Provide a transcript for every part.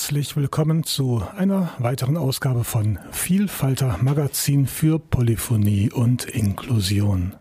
Herzlich willkommen zu einer weiteren Ausgabe von Vielfalter Magazin für Polyphonie und Inklusion.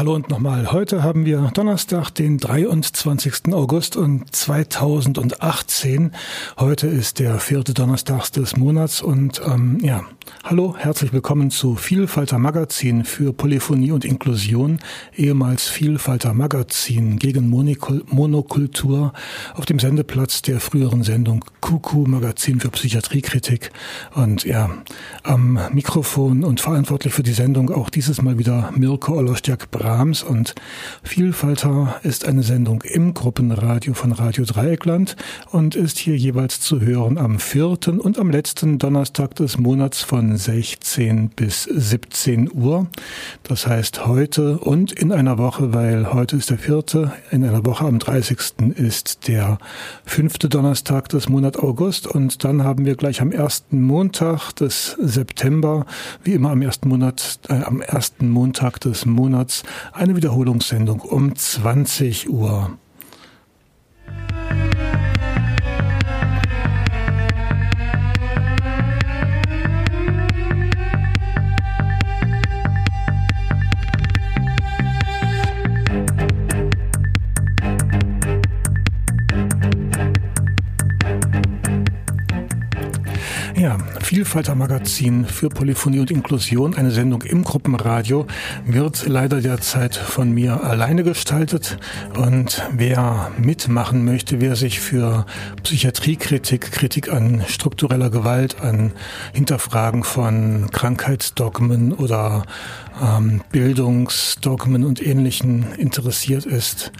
Hallo und nochmal. Heute haben wir Donnerstag, den 23. August und 2018. Heute ist der vierte Donnerstag des Monats und ähm, ja, hallo, herzlich willkommen zu Vielfalter Magazin für Polyphonie und Inklusion, ehemals Vielfalter Magazin gegen Monokultur auf dem Sendeplatz der früheren Sendung Kuku Magazin für Psychiatriekritik und ja, am Mikrofon und verantwortlich für die Sendung auch dieses Mal wieder Mirko Olostjak Brahms und Vielfalter ist eine Sendung im Gruppenradio von Radio Dreieckland und ist hier jeweils zu hören am vierten und am letzten Donnerstag des Monats von 16 bis 17 Uhr. Das heißt heute und in einer Woche, weil heute ist der vierte, in einer Woche am 30. ist der fünfte Donnerstag des Monats August und dann haben wir gleich am ersten Montag des September, wie immer am ersten Monat, äh, am ersten Montag des Monats eine Wiederholungssendung um 20 Uhr. Vielfalter Magazin für Polyphonie und Inklusion, eine Sendung im Gruppenradio, wird leider derzeit von mir alleine gestaltet. Und wer mitmachen möchte, wer sich für Psychiatriekritik, Kritik an struktureller Gewalt, an Hinterfragen von Krankheitsdogmen oder ähm, Bildungsdogmen und Ähnlichen interessiert ist,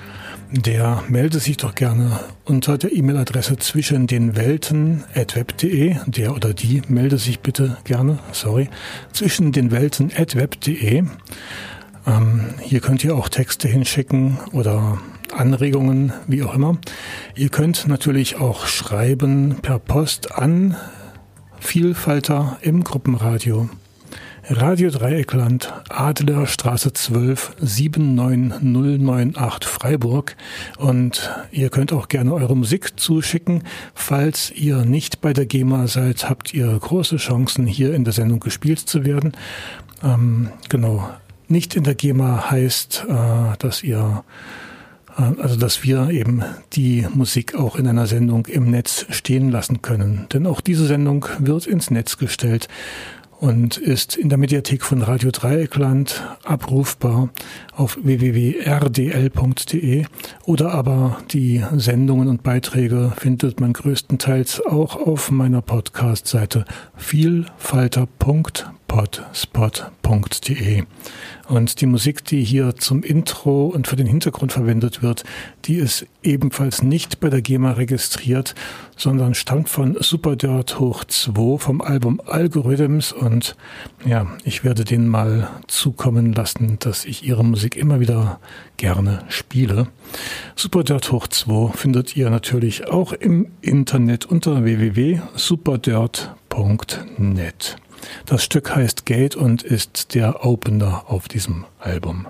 der melde sich doch gerne unter der E-Mail-Adresse zwischen den Welten at web.de. Der oder die melde sich bitte gerne, sorry, zwischen den Welten at web.de. Ähm, hier könnt ihr auch Texte hinschicken oder Anregungen, wie auch immer. Ihr könnt natürlich auch schreiben per Post an Vielfalter im Gruppenradio Radio Dreieckland, Adlerstraße 12, 79098 Freiburg. Und ihr könnt auch gerne eure Musik zuschicken. Falls ihr nicht bei der GEMA seid, habt ihr große Chancen, hier in der Sendung gespielt zu werden. Ähm, genau. Nicht in der GEMA heißt, äh, dass ihr äh, also dass wir eben die Musik auch in einer Sendung im Netz stehen lassen können. Denn auch diese Sendung wird ins Netz gestellt und ist in der Mediathek von Radio Dreieckland abrufbar auf www.rdl.de oder aber die Sendungen und Beiträge findet man größtenteils auch auf meiner Podcast-Seite vielfalter.potspot.de. Und die Musik, die hier zum Intro und für den Hintergrund verwendet wird, die ist ebenfalls nicht bei der GEMA registriert, sondern stammt von Superdirt hoch 2 vom Album Algorithms und ja, ich werde denen mal zukommen lassen, dass ich ihre Musik immer wieder gerne spiele. Superdirt hoch 2 findet ihr natürlich auch im Internet unter www.superdirt.net. Das Stück heißt Gate und ist der Opener auf diesem Album.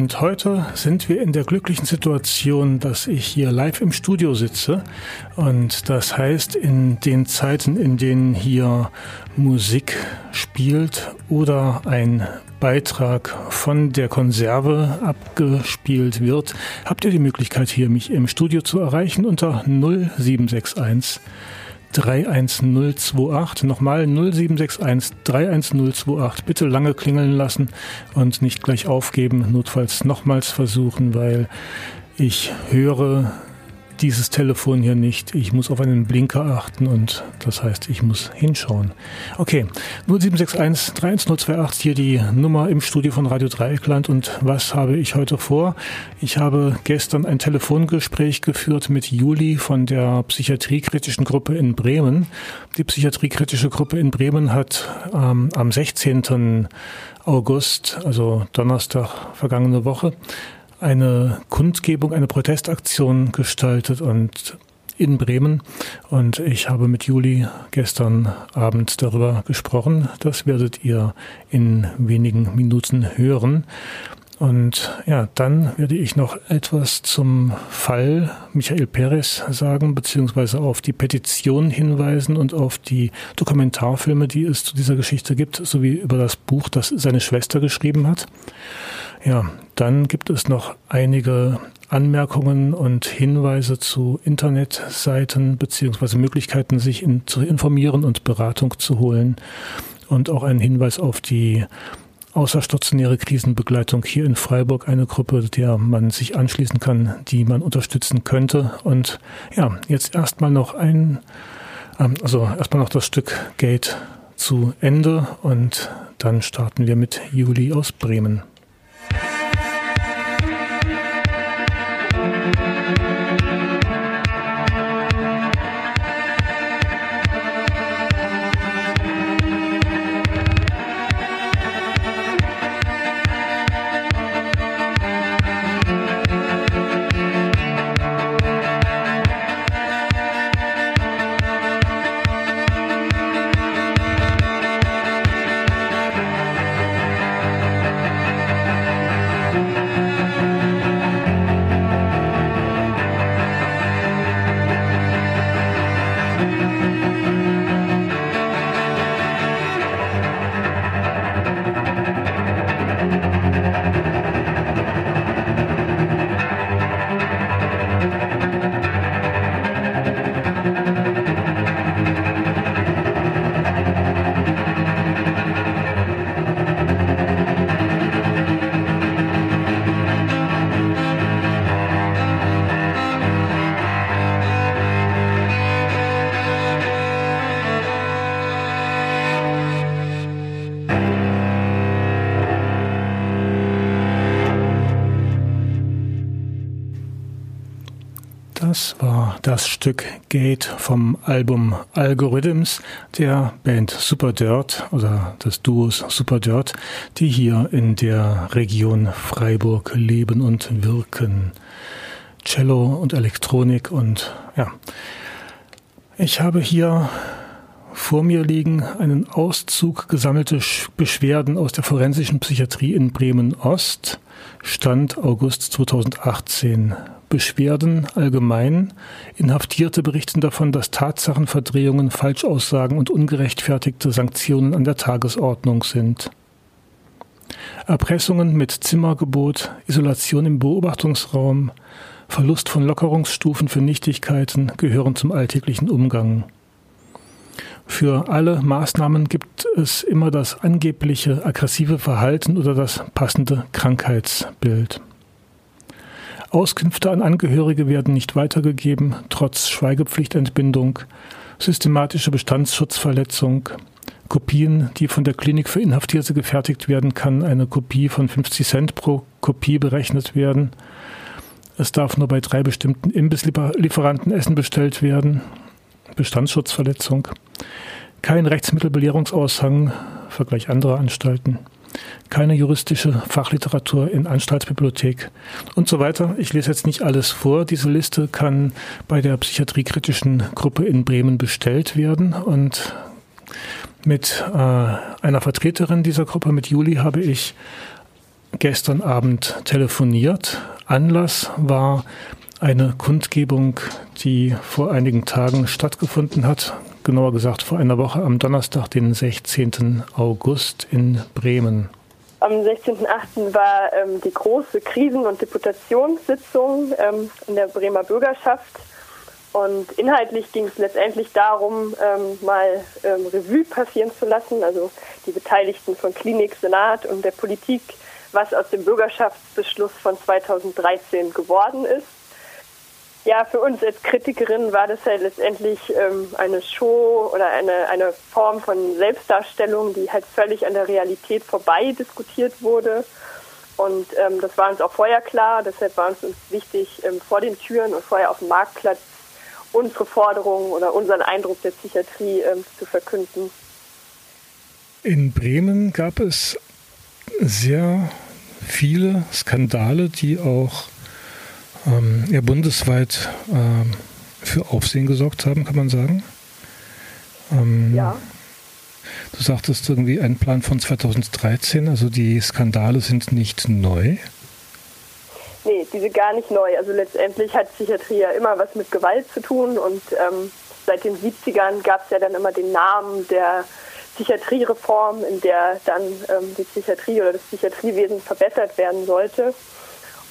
Und heute sind wir in der glücklichen Situation, dass ich hier live im Studio sitze. Und das heißt, in den Zeiten, in denen hier Musik spielt oder ein Beitrag von der Konserve abgespielt wird, habt ihr die Möglichkeit, hier mich im Studio zu erreichen unter 0761 31028. Nochmal 0761 31028. Bitte lange klingeln lassen und nicht gleich aufgeben. Notfalls nochmals versuchen, weil ich höre dieses Telefon hier nicht. Ich muss auf einen Blinker achten und das heißt, ich muss hinschauen. Okay, 0761 31028 hier die Nummer im Studio von Radio Dreieckland und was habe ich heute vor? Ich habe gestern ein Telefongespräch geführt mit Juli von der psychiatriekritischen Gruppe in Bremen. Die psychiatriekritische Gruppe in Bremen hat ähm, am 16. August, also Donnerstag vergangene Woche, eine Kundgebung, eine Protestaktion gestaltet und in Bremen und ich habe mit Juli gestern Abend darüber gesprochen. Das werdet ihr in wenigen Minuten hören. Und ja, dann werde ich noch etwas zum Fall Michael Perez sagen, beziehungsweise auf die Petition hinweisen und auf die Dokumentarfilme, die es zu dieser Geschichte gibt, sowie über das Buch, das seine Schwester geschrieben hat. Ja, dann gibt es noch einige Anmerkungen und Hinweise zu Internetseiten beziehungsweise Möglichkeiten, sich in, zu informieren und Beratung zu holen. Und auch einen Hinweis auf die außerstationäre Krisenbegleitung hier in Freiburg, eine Gruppe, der man sich anschließen kann, die man unterstützen könnte. Und ja, jetzt erstmal noch ein, ähm, also erstmal noch das Stück Gate zu Ende und dann starten wir mit Juli aus Bremen. Das Stück Gate vom Album Algorithms der Band Super Dirt oder des Duos Super Dirt, die hier in der Region Freiburg leben und wirken. Cello und Elektronik und ja. Ich habe hier vor mir liegen einen Auszug gesammelte Beschwerden aus der forensischen Psychiatrie in Bremen Ost, Stand August 2018. Beschwerden allgemein. Inhaftierte berichten davon, dass Tatsachenverdrehungen, Falschaussagen und ungerechtfertigte Sanktionen an der Tagesordnung sind. Erpressungen mit Zimmergebot, Isolation im Beobachtungsraum, Verlust von Lockerungsstufen für Nichtigkeiten gehören zum alltäglichen Umgang. Für alle Maßnahmen gibt es immer das angebliche aggressive Verhalten oder das passende Krankheitsbild. Auskünfte an Angehörige werden nicht weitergegeben, trotz Schweigepflichtentbindung, systematische Bestandsschutzverletzung, Kopien, die von der Klinik für Inhaftierte gefertigt werden kann, eine Kopie von 50 Cent pro Kopie berechnet werden. Es darf nur bei drei bestimmten Imbisslieferanten Essen bestellt werden. Bestandsschutzverletzung. Kein Rechtsmittelbelehrungsaushang, Vergleich anderer Anstalten keine juristische Fachliteratur in Anstaltsbibliothek und so weiter. Ich lese jetzt nicht alles vor. Diese Liste kann bei der psychiatriekritischen Gruppe in Bremen bestellt werden und mit äh, einer Vertreterin dieser Gruppe, mit Juli, habe ich gestern Abend telefoniert. Anlass war eine Kundgebung, die vor einigen Tagen stattgefunden hat, genauer gesagt vor einer Woche am Donnerstag, den 16. August in Bremen. Am 16.8. war ähm, die große Krisen- und Deputationssitzung ähm, in der Bremer Bürgerschaft. Und inhaltlich ging es letztendlich darum, ähm, mal ähm, Revue passieren zu lassen, also die Beteiligten von Klinik, Senat und der Politik, was aus dem Bürgerschaftsbeschluss von 2013 geworden ist. Ja, für uns als Kritikerin war das halt letztendlich ähm, eine Show oder eine, eine Form von Selbstdarstellung, die halt völlig an der Realität vorbei diskutiert wurde. Und ähm, das war uns auch vorher klar, deshalb war uns, uns wichtig, ähm, vor den Türen und vorher auf dem Marktplatz unsere Forderungen oder unseren Eindruck der Psychiatrie ähm, zu verkünden. In Bremen gab es sehr viele Skandale, die auch ähm, ja, bundesweit ähm, für Aufsehen gesorgt haben, kann man sagen. Ähm, ja. Du sagtest irgendwie ein Plan von 2013, also die Skandale sind nicht neu. Nee, die sind gar nicht neu. Also letztendlich hat Psychiatrie ja immer was mit Gewalt zu tun und ähm, seit den 70ern gab es ja dann immer den Namen der Psychiatriereform, in der dann ähm, die Psychiatrie oder das Psychiatriewesen verbessert werden sollte.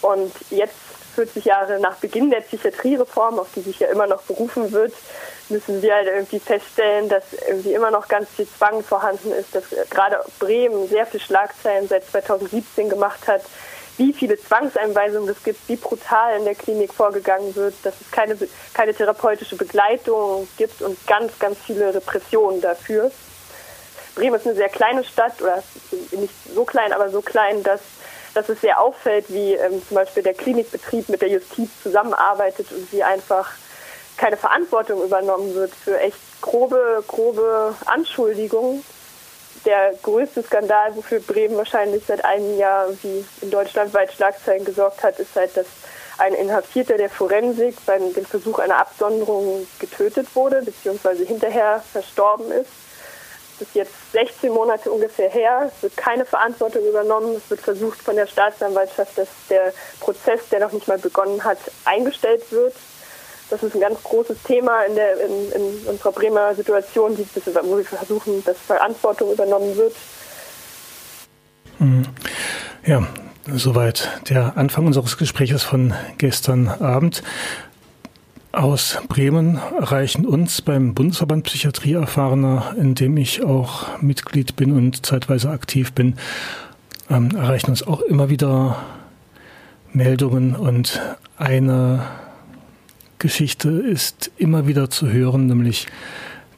Und jetzt 40 Jahre nach Beginn der Psychiatriereform, auf die sich ja immer noch berufen wird, müssen wir halt irgendwie feststellen, dass irgendwie immer noch ganz viel Zwang vorhanden ist, dass gerade Bremen sehr viel Schlagzeilen seit 2017 gemacht hat, wie viele Zwangseinweisungen es gibt, wie brutal in der Klinik vorgegangen wird, dass es keine, keine therapeutische Begleitung gibt und ganz, ganz viele Repressionen dafür. Bremen ist eine sehr kleine Stadt, oder nicht so klein, aber so klein, dass dass es sehr auffällt, wie ähm, zum Beispiel der Klinikbetrieb mit der Justiz zusammenarbeitet und wie einfach keine Verantwortung übernommen wird für echt grobe, grobe Anschuldigungen. Der größte Skandal, wofür Bremen wahrscheinlich seit einem Jahr wie in Deutschland weit Schlagzeilen gesorgt hat, ist halt, dass ein Inhaftierter der Forensik bei dem Versuch einer Absonderung getötet wurde, beziehungsweise hinterher verstorben ist ist jetzt 16 Monate ungefähr her. Es wird keine Verantwortung übernommen. Es wird versucht von der Staatsanwaltschaft, dass der Prozess, der noch nicht mal begonnen hat, eingestellt wird. Das ist ein ganz großes Thema in, der, in, in unserer Bremer Situation, wo wir versuchen, dass Verantwortung übernommen wird. Hm. Ja, soweit der Anfang unseres Gesprächs von gestern Abend aus Bremen erreichen uns beim Bundesverband Psychiatrie Erfahrener, in dem ich auch Mitglied bin und zeitweise aktiv bin, ähm, erreichen uns auch immer wieder Meldungen und eine Geschichte ist immer wieder zu hören, nämlich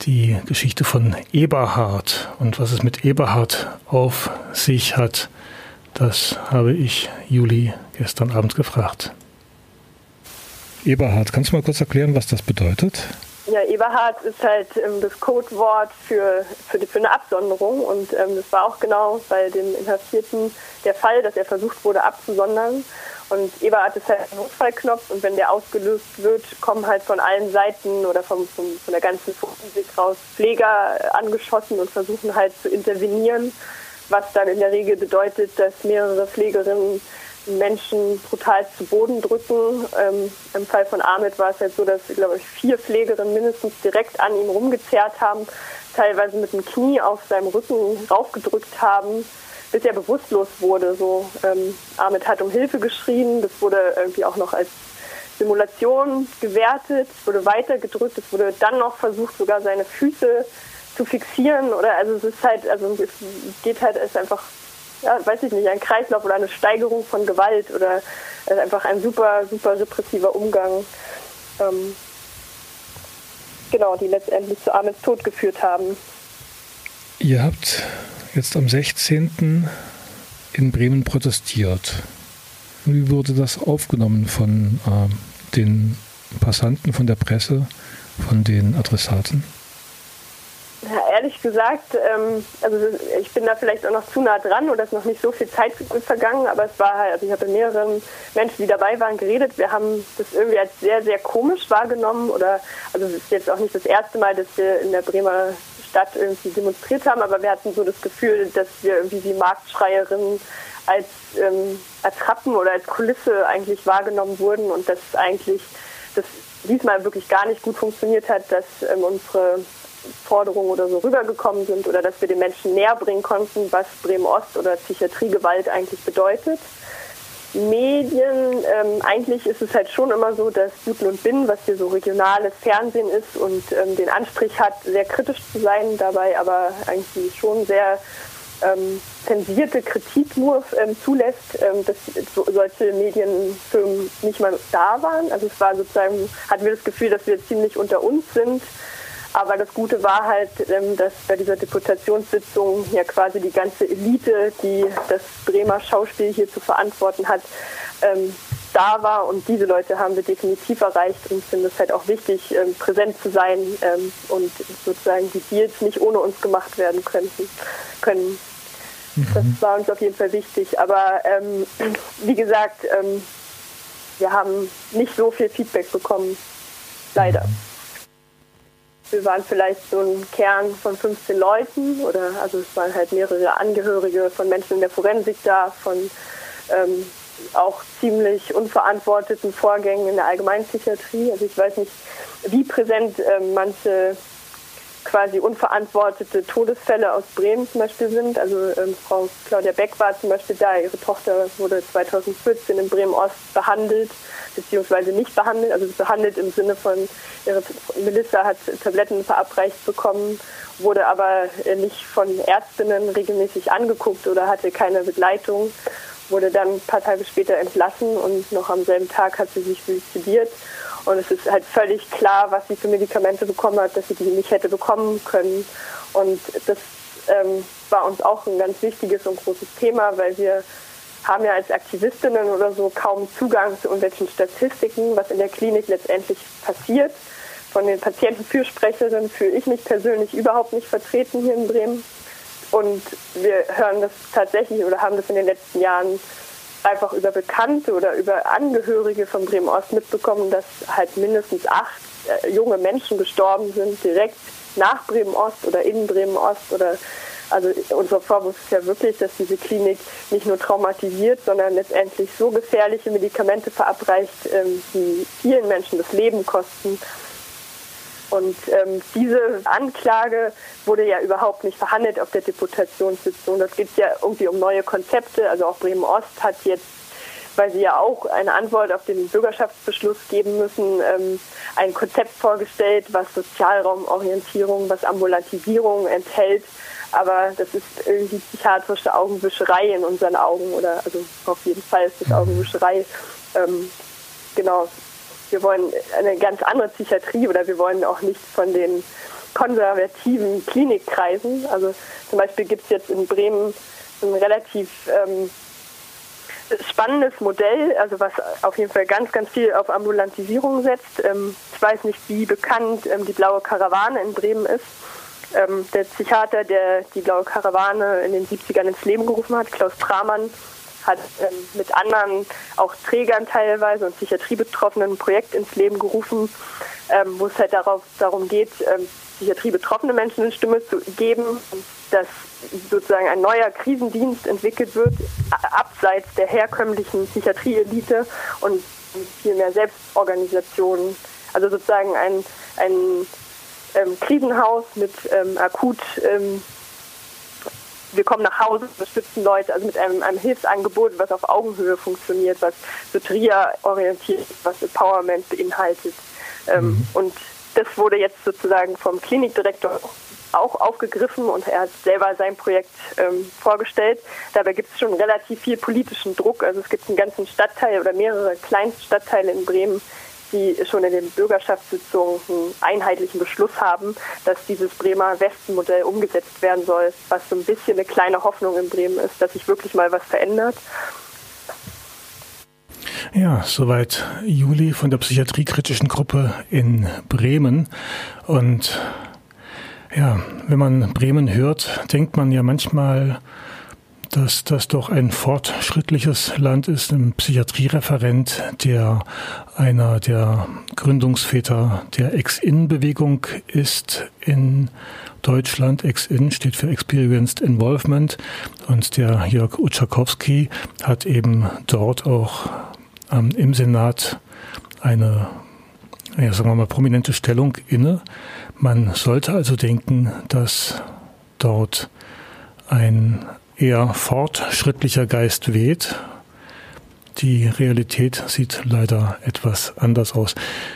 die Geschichte von Eberhard und was es mit Eberhard auf sich hat. Das habe ich Juli gestern Abend gefragt. Eberhard, kannst du mal kurz erklären, was das bedeutet? Ja, Eberhard ist halt ähm, das Codewort für, für, die, für eine Absonderung und ähm, das war auch genau bei dem Inhaftierten der Fall, dass er versucht wurde abzusondern. Und Eberhard ist halt ein Notfallknopf und wenn der ausgelöst wird, kommen halt von allen Seiten oder vom, vom, von der ganzen Forensik raus Pfleger angeschossen und versuchen halt zu intervenieren, was dann in der Regel bedeutet, dass mehrere Pflegerinnen Menschen brutal zu Boden drücken. Ähm, Im Fall von Ahmed war es halt so, dass, glaube ich, vier Pflegerinnen mindestens direkt an ihm rumgezerrt haben, teilweise mit dem Knie auf seinem Rücken raufgedrückt haben, bis er bewusstlos wurde. So, ähm, Ahmed hat um Hilfe geschrien, das wurde irgendwie auch noch als Simulation gewertet, es wurde weitergedrückt, es wurde dann noch versucht, sogar seine Füße zu fixieren oder also es ist halt, also es geht halt, es ist einfach ja, weiß ich nicht, ein Kreislauf oder eine Steigerung von Gewalt oder äh, einfach ein super, super repressiver Umgang. Ähm, genau, die letztendlich zu Ahmeds Tod geführt haben. Ihr habt jetzt am 16. in Bremen protestiert. Wie wurde das aufgenommen von äh, den Passanten, von der Presse, von den Adressaten? Ja, ehrlich gesagt, ähm, also ich bin da vielleicht auch noch zu nah dran oder ist noch nicht so viel Zeit vergangen, aber es war halt, also ich habe mit mehreren Menschen, die dabei waren, geredet. Wir haben das irgendwie als sehr, sehr komisch wahrgenommen oder, also es ist jetzt auch nicht das erste Mal, dass wir in der Bremer Stadt irgendwie demonstriert haben, aber wir hatten so das Gefühl, dass wir irgendwie wie Marktschreierinnen als, ähm, als Rappen oder als Kulisse eigentlich wahrgenommen wurden und dass eigentlich das diesmal wirklich gar nicht gut funktioniert hat, dass ähm, unsere Forderungen oder so rübergekommen sind oder dass wir den Menschen näher bringen konnten, was Bremen-Ost oder Psychiatriegewalt eigentlich bedeutet. Medien, ähm, eigentlich ist es halt schon immer so, dass Guten und Bin, was hier so regionales Fernsehen ist und ähm, den Anstrich hat, sehr kritisch zu sein, dabei aber eigentlich schon sehr ähm, zensierte Kritik nur ähm, zulässt, ähm, dass so, solche Medienfirmen nicht mal da waren. Also es war sozusagen, hatten wir das Gefühl, dass wir ziemlich unter uns sind. Aber das Gute war halt, ähm, dass bei dieser Deputationssitzung ja quasi die ganze Elite, die das Bremer Schauspiel hier zu verantworten hat, ähm, da war und diese Leute haben wir definitiv erreicht und finde es halt auch wichtig, ähm, präsent zu sein und sozusagen die Deals nicht ohne uns gemacht werden könnten, können. Das mhm. war uns auf jeden Fall wichtig. Aber ähm, wie gesagt, ähm, wir haben nicht so viel Feedback bekommen. Leider. Wir waren vielleicht so ein Kern von 15 Leuten oder also es waren halt mehrere Angehörige von Menschen in der Forensik da, von ähm, auch ziemlich unverantworteten Vorgängen in der Allgemeinpsychiatrie. Also ich weiß nicht, wie präsent ähm, manche quasi unverantwortete Todesfälle aus Bremen zum Beispiel sind. Also ähm, Frau Claudia Beck war zum Beispiel da. Ihre Tochter wurde 2014 in Bremen-Ost behandelt, beziehungsweise nicht behandelt, also behandelt im Sinne von, ihre Melissa hat Tabletten verabreicht bekommen, wurde aber nicht von Ärztinnen regelmäßig angeguckt oder hatte keine Begleitung, wurde dann ein paar Tage später entlassen und noch am selben Tag hat sie sich suizidiert. Und es ist halt völlig klar, was sie für Medikamente bekommen hat, dass sie die nicht hätte bekommen können. Und das ähm, war uns auch ein ganz wichtiges und großes Thema, weil wir haben ja als Aktivistinnen oder so kaum Zugang zu irgendwelchen Statistiken, was in der Klinik letztendlich passiert. Von den Patientenfürsprecherinnen fühle ich mich persönlich überhaupt nicht vertreten hier in Bremen. Und wir hören das tatsächlich oder haben das in den letzten Jahren einfach über Bekannte oder über Angehörige von Bremen Ost mitbekommen, dass halt mindestens acht äh, junge Menschen gestorben sind, direkt nach Bremen Ost oder in Bremen Ost oder also unser Vorwurf ist ja wirklich, dass diese Klinik nicht nur traumatisiert, sondern letztendlich so gefährliche Medikamente verabreicht, ähm, die vielen Menschen das Leben kosten und ähm, diese Anklage wurde ja überhaupt nicht verhandelt auf der Deputationssitzung. Das geht ja irgendwie um neue Konzepte. Also auch Bremen Ost hat jetzt, weil sie ja auch eine Antwort auf den Bürgerschaftsbeschluss geben müssen, ähm, ein Konzept vorgestellt, was Sozialraumorientierung, was Ambulantisierung enthält. Aber das ist irgendwie psychiatrische Augenwischerei in unseren Augen oder also auf jeden Fall ist das Augenwischerei. Ähm, genau, wir wollen eine ganz andere Psychiatrie oder wir wollen auch nicht von den konservativen Klinikkreisen. Also zum Beispiel gibt es jetzt in Bremen ein relativ ähm, spannendes Modell, also was auf jeden Fall ganz, ganz viel auf Ambulantisierung setzt. Ähm, ich weiß nicht, wie bekannt ähm, die Blaue Karawane in Bremen ist. Ähm, der Psychiater, der die Blaue Karawane in den 70ern ins Leben gerufen hat, Klaus Pramann, hat ähm, mit anderen, auch Trägern teilweise und Psychiatriebetroffenen ein Projekt ins Leben gerufen, ähm, wo es halt darauf, darum geht, ähm, Psychiatriebetroffene Menschen eine Stimme zu geben, dass sozusagen ein neuer Krisendienst entwickelt wird, abseits der herkömmlichen Psychiatrieelite und viel mehr Selbstorganisationen. Also sozusagen ein, ein ähm, Krisenhaus mit ähm, akut ähm, wir kommen nach Hause, unterstützen Leute, also mit einem, einem Hilfsangebot, was auf Augenhöhe funktioniert, was so trier-orientiert, was Empowerment beinhaltet. Ähm, mhm. Und das wurde jetzt sozusagen vom Klinikdirektor auch aufgegriffen und er hat selber sein Projekt ähm, vorgestellt. Dabei gibt es schon relativ viel politischen Druck. Also es gibt einen ganzen Stadtteil oder mehrere Kleinststadtteile in Bremen, die schon in den Bürgerschaftssitzungen einen einheitlichen Beschluss haben, dass dieses Bremer Westenmodell umgesetzt werden soll, was so ein bisschen eine kleine Hoffnung in Bremen ist, dass sich wirklich mal was verändert. Ja, soweit Juli von der psychiatriekritischen Gruppe in Bremen. Und ja, wenn man Bremen hört, denkt man ja manchmal, dass das doch ein fortschrittliches Land ist. Ein Psychiatriereferent, der einer der Gründungsväter der Ex-In-Bewegung ist in Deutschland. Ex-In steht für Experienced Involvement und der Jörg Utschakowski hat eben dort auch ähm, im Senat eine, ja, sagen wir mal, prominente Stellung inne. Man sollte also denken, dass dort ein eher fortschrittlicher Geist weht. Die Realität sieht leider etwas anders aus.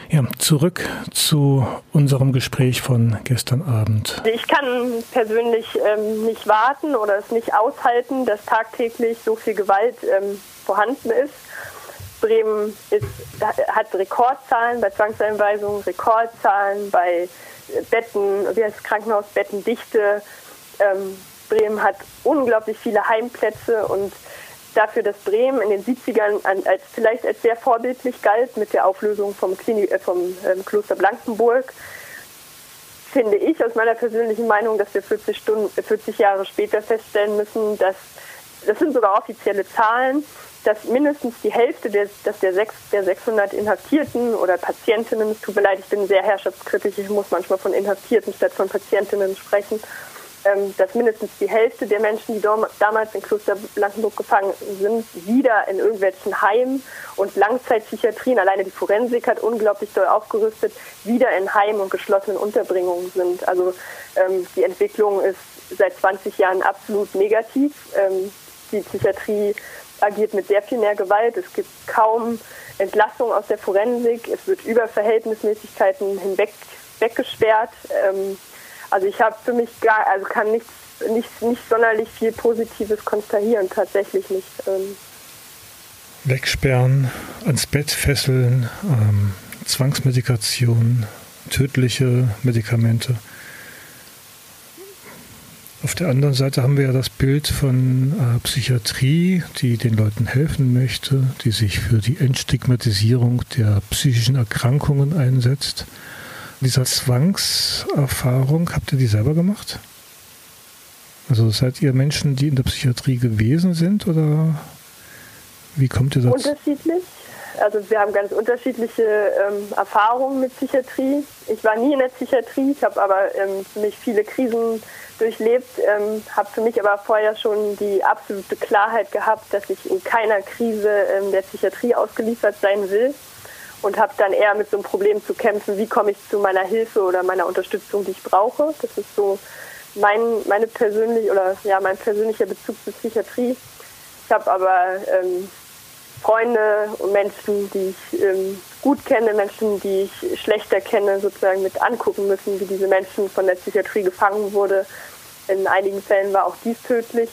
Ja, zurück zu unserem Gespräch von gestern Abend. Ich kann persönlich ähm, nicht warten oder es nicht aushalten, dass tagtäglich so viel Gewalt ähm, vorhanden ist. Bremen ist, hat Rekordzahlen bei Zwangseinweisungen, Rekordzahlen bei Betten, wie heißt Krankenhausbettendichte. Ähm, Bremen hat unglaublich viele Heimplätze und dafür, dass Bremen in den 70ern als, vielleicht als sehr vorbildlich galt mit der Auflösung vom, Klinik, äh, vom ähm, Kloster Blankenburg, finde ich aus meiner persönlichen Meinung, dass wir 40, Stunden, 40 Jahre später feststellen müssen, dass das sind sogar offizielle Zahlen, dass mindestens die Hälfte der, dass der, sechs, der 600 Inhaftierten oder Patientinnen, es tut mir leid, ich bin sehr herrschaftskritisch, ich muss manchmal von Inhaftierten statt von Patientinnen sprechen, dass mindestens die Hälfte der Menschen, die damals in Kloster Blankenburg gefangen sind, wieder in irgendwelchen Heimen und Langzeitpsychiatrien, alleine die Forensik hat unglaublich doll aufgerüstet, wieder in Heimen und geschlossenen Unterbringungen sind. Also ähm, die Entwicklung ist seit 20 Jahren absolut negativ. Ähm, die Psychiatrie agiert mit sehr viel mehr Gewalt. Es gibt kaum Entlassung aus der Forensik. Es wird über Verhältnismäßigkeiten hinweg weggesperrt. Ähm, also ich habe für mich gar, also kann nichts, nicht, nicht sonderlich viel Positives konstatieren, tatsächlich nicht. Ähm. Wegsperren, ans Bett fesseln, ähm, Zwangsmedikation, tödliche Medikamente. Auf der anderen Seite haben wir ja das Bild von äh, Psychiatrie, die den Leuten helfen möchte, die sich für die Entstigmatisierung der psychischen Erkrankungen einsetzt. Diese Zwangserfahrung, habt ihr die selber gemacht? Also seid ihr Menschen, die in der Psychiatrie gewesen sind oder wie kommt ihr dazu? Unterschiedlich. Also wir haben ganz unterschiedliche ähm, Erfahrungen mit Psychiatrie. Ich war nie in der Psychiatrie, ich habe aber ähm, für mich viele Krisen durchlebt, ähm, habe für mich aber vorher schon die absolute Klarheit gehabt, dass ich in keiner Krise ähm, der Psychiatrie ausgeliefert sein will und habe dann eher mit so einem Problem zu kämpfen, wie komme ich zu meiner Hilfe oder meiner Unterstützung, die ich brauche. Das ist so mein, meine persönliche oder ja mein persönlicher Bezug zur Psychiatrie. Ich habe aber ähm, Freunde und Menschen, die ich ähm, gut kenne, Menschen, die ich schlechter kenne, sozusagen mit angucken müssen, wie diese Menschen von der Psychiatrie gefangen wurde. In einigen Fällen war auch dies tödlich.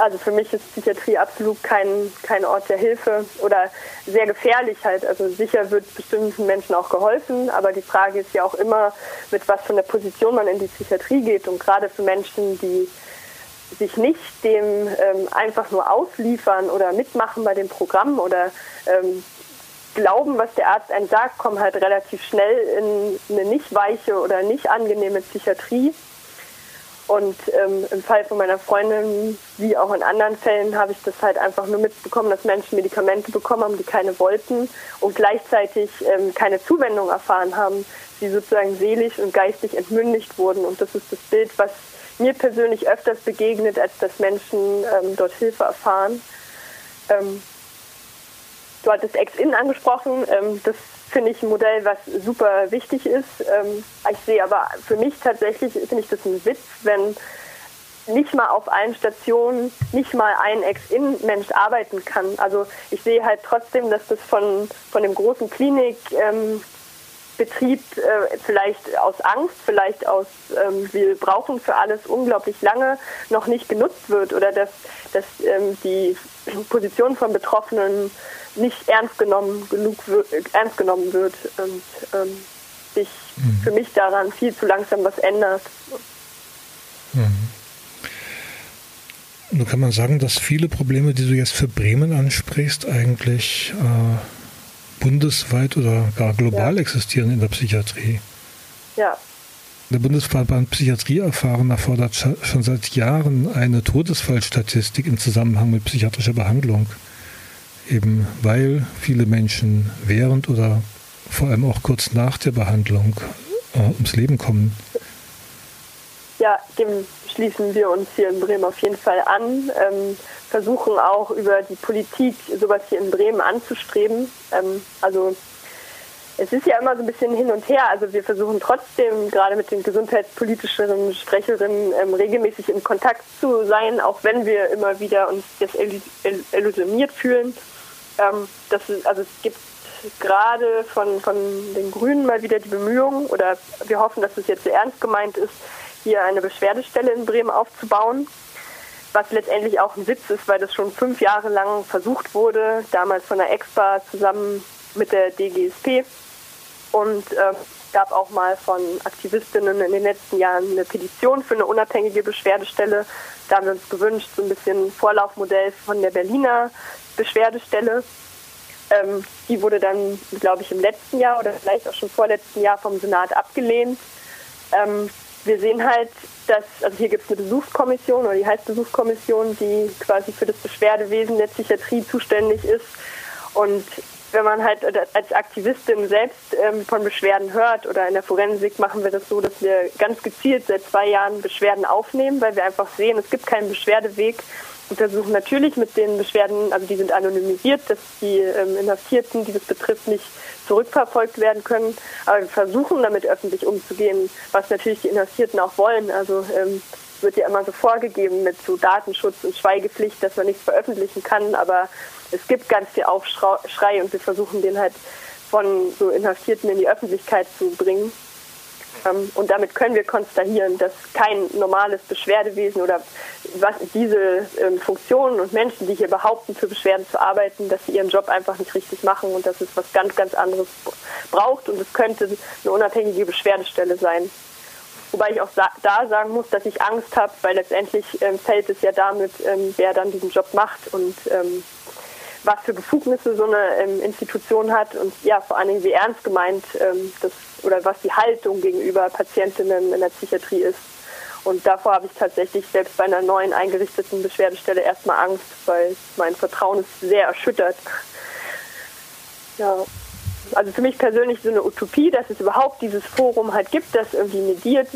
Also für mich ist Psychiatrie absolut kein, kein Ort der Hilfe oder sehr gefährlich halt. Also sicher wird bestimmten Menschen auch geholfen, aber die Frage ist ja auch immer, mit was von der Position man in die Psychiatrie geht. Und gerade für Menschen, die sich nicht dem ähm, einfach nur ausliefern oder mitmachen bei dem Programm oder ähm, glauben, was der Arzt einem sagt, kommen halt relativ schnell in eine nicht weiche oder nicht angenehme Psychiatrie. Und ähm, im Fall von meiner Freundin, wie auch in anderen Fällen, habe ich das halt einfach nur mitbekommen, dass Menschen Medikamente bekommen haben, die keine wollten und gleichzeitig ähm, keine Zuwendung erfahren haben, die sozusagen seelisch und geistig entmündigt wurden. Und das ist das Bild, was mir persönlich öfters begegnet, als dass Menschen ähm, dort Hilfe erfahren. Ähm, du hattest Ex-In angesprochen. Ähm, das finde ich ein Modell, was super wichtig ist. Ähm, ich sehe aber für mich tatsächlich, finde ich das ein Witz, wenn nicht mal auf allen Stationen nicht mal ein Ex-In-Mensch arbeiten kann. Also ich sehe halt trotzdem, dass das von, von dem großen Klinik ähm, äh, vielleicht aus Angst, vielleicht aus ähm, wir brauchen für alles unglaublich lange noch nicht genutzt wird oder dass, dass ähm, die Position von Betroffenen nicht ernst genommen genug ernst genommen wird und ähm, sich mhm. für mich daran viel zu langsam was ändert. Mhm. Nun kann man sagen, dass viele Probleme, die du jetzt für Bremen ansprichst, eigentlich äh, bundesweit oder gar global ja. existieren in der Psychiatrie. Ja, Der Bundesverband Psychiatrie Erfahrener fordert schon seit Jahren eine Todesfallstatistik im Zusammenhang mit psychiatrischer Behandlung. Eben weil viele Menschen während oder vor allem auch kurz nach der Behandlung äh, ums Leben kommen. Ja, dem schließen wir uns hier in Bremen auf jeden Fall an. Ähm, versuchen auch über die Politik sowas hier in Bremen anzustreben. Ähm, also es ist ja immer so ein bisschen hin und her. Also wir versuchen trotzdem gerade mit den gesundheitspolitischeren Sprecherinnen ähm, regelmäßig in Kontakt zu sein, auch wenn wir immer wieder uns das illusioniert fühlen. Ähm, das also es gibt gerade von, von den Grünen mal wieder die Bemühungen oder wir hoffen, dass es jetzt sehr ernst gemeint ist, hier eine Beschwerdestelle in Bremen aufzubauen, was letztendlich auch ein Witz ist, weil das schon fünf Jahre lang versucht wurde, damals von der EXPA zusammen mit der DGSP und äh, gab auch mal von Aktivistinnen in den letzten Jahren eine Petition für eine unabhängige Beschwerdestelle. Da haben wir uns gewünscht, so ein bisschen Vorlaufmodell von der Berliner Beschwerdestelle. Ähm, die wurde dann, glaube ich, im letzten Jahr oder vielleicht auch schon vorletzten Jahr vom Senat abgelehnt. Ähm, wir sehen halt, dass, also hier gibt es eine Besuchskommission oder die heißt Besuchskommission, die quasi für das Beschwerdewesen der Psychiatrie zuständig ist. Und wenn man halt als Aktivistin selbst ähm, von Beschwerden hört oder in der Forensik machen wir das so, dass wir ganz gezielt seit zwei Jahren Beschwerden aufnehmen, weil wir einfach sehen, es gibt keinen Beschwerdeweg und versuchen natürlich mit den Beschwerden, also die sind anonymisiert, dass die ähm, Inhaftierten, die das betrifft, nicht zurückverfolgt werden können. Aber wir versuchen damit öffentlich umzugehen, was natürlich die Inhaftierten auch wollen. Also ähm, wird ja immer so vorgegeben mit so Datenschutz und Schweigepflicht, dass man nichts veröffentlichen kann. Aber es gibt ganz viel Aufschrei und wir versuchen den halt von so Inhaftierten in die Öffentlichkeit zu bringen. Ähm, und damit können wir konstatieren, dass kein normales Beschwerdewesen oder was diese ähm, Funktionen und Menschen, die hier behaupten, für Beschwerden zu arbeiten, dass sie ihren Job einfach nicht richtig machen und dass es was ganz, ganz anderes braucht. Und es könnte eine unabhängige Beschwerdestelle sein. Wobei ich auch da sagen muss, dass ich Angst habe, weil letztendlich ähm, fällt es ja damit, wer dann diesen Job macht und was für Befugnisse so eine Institution hat und ja, vor allen Dingen wie ernst gemeint das oder was die Haltung gegenüber Patientinnen in der Psychiatrie ist. Und davor habe ich tatsächlich selbst bei einer neuen eingerichteten Beschwerdestelle erstmal Angst, weil mein Vertrauen ist sehr erschüttert. Ja. Also für mich persönlich so eine Utopie, dass es überhaupt dieses Forum halt gibt, das irgendwie mediiert,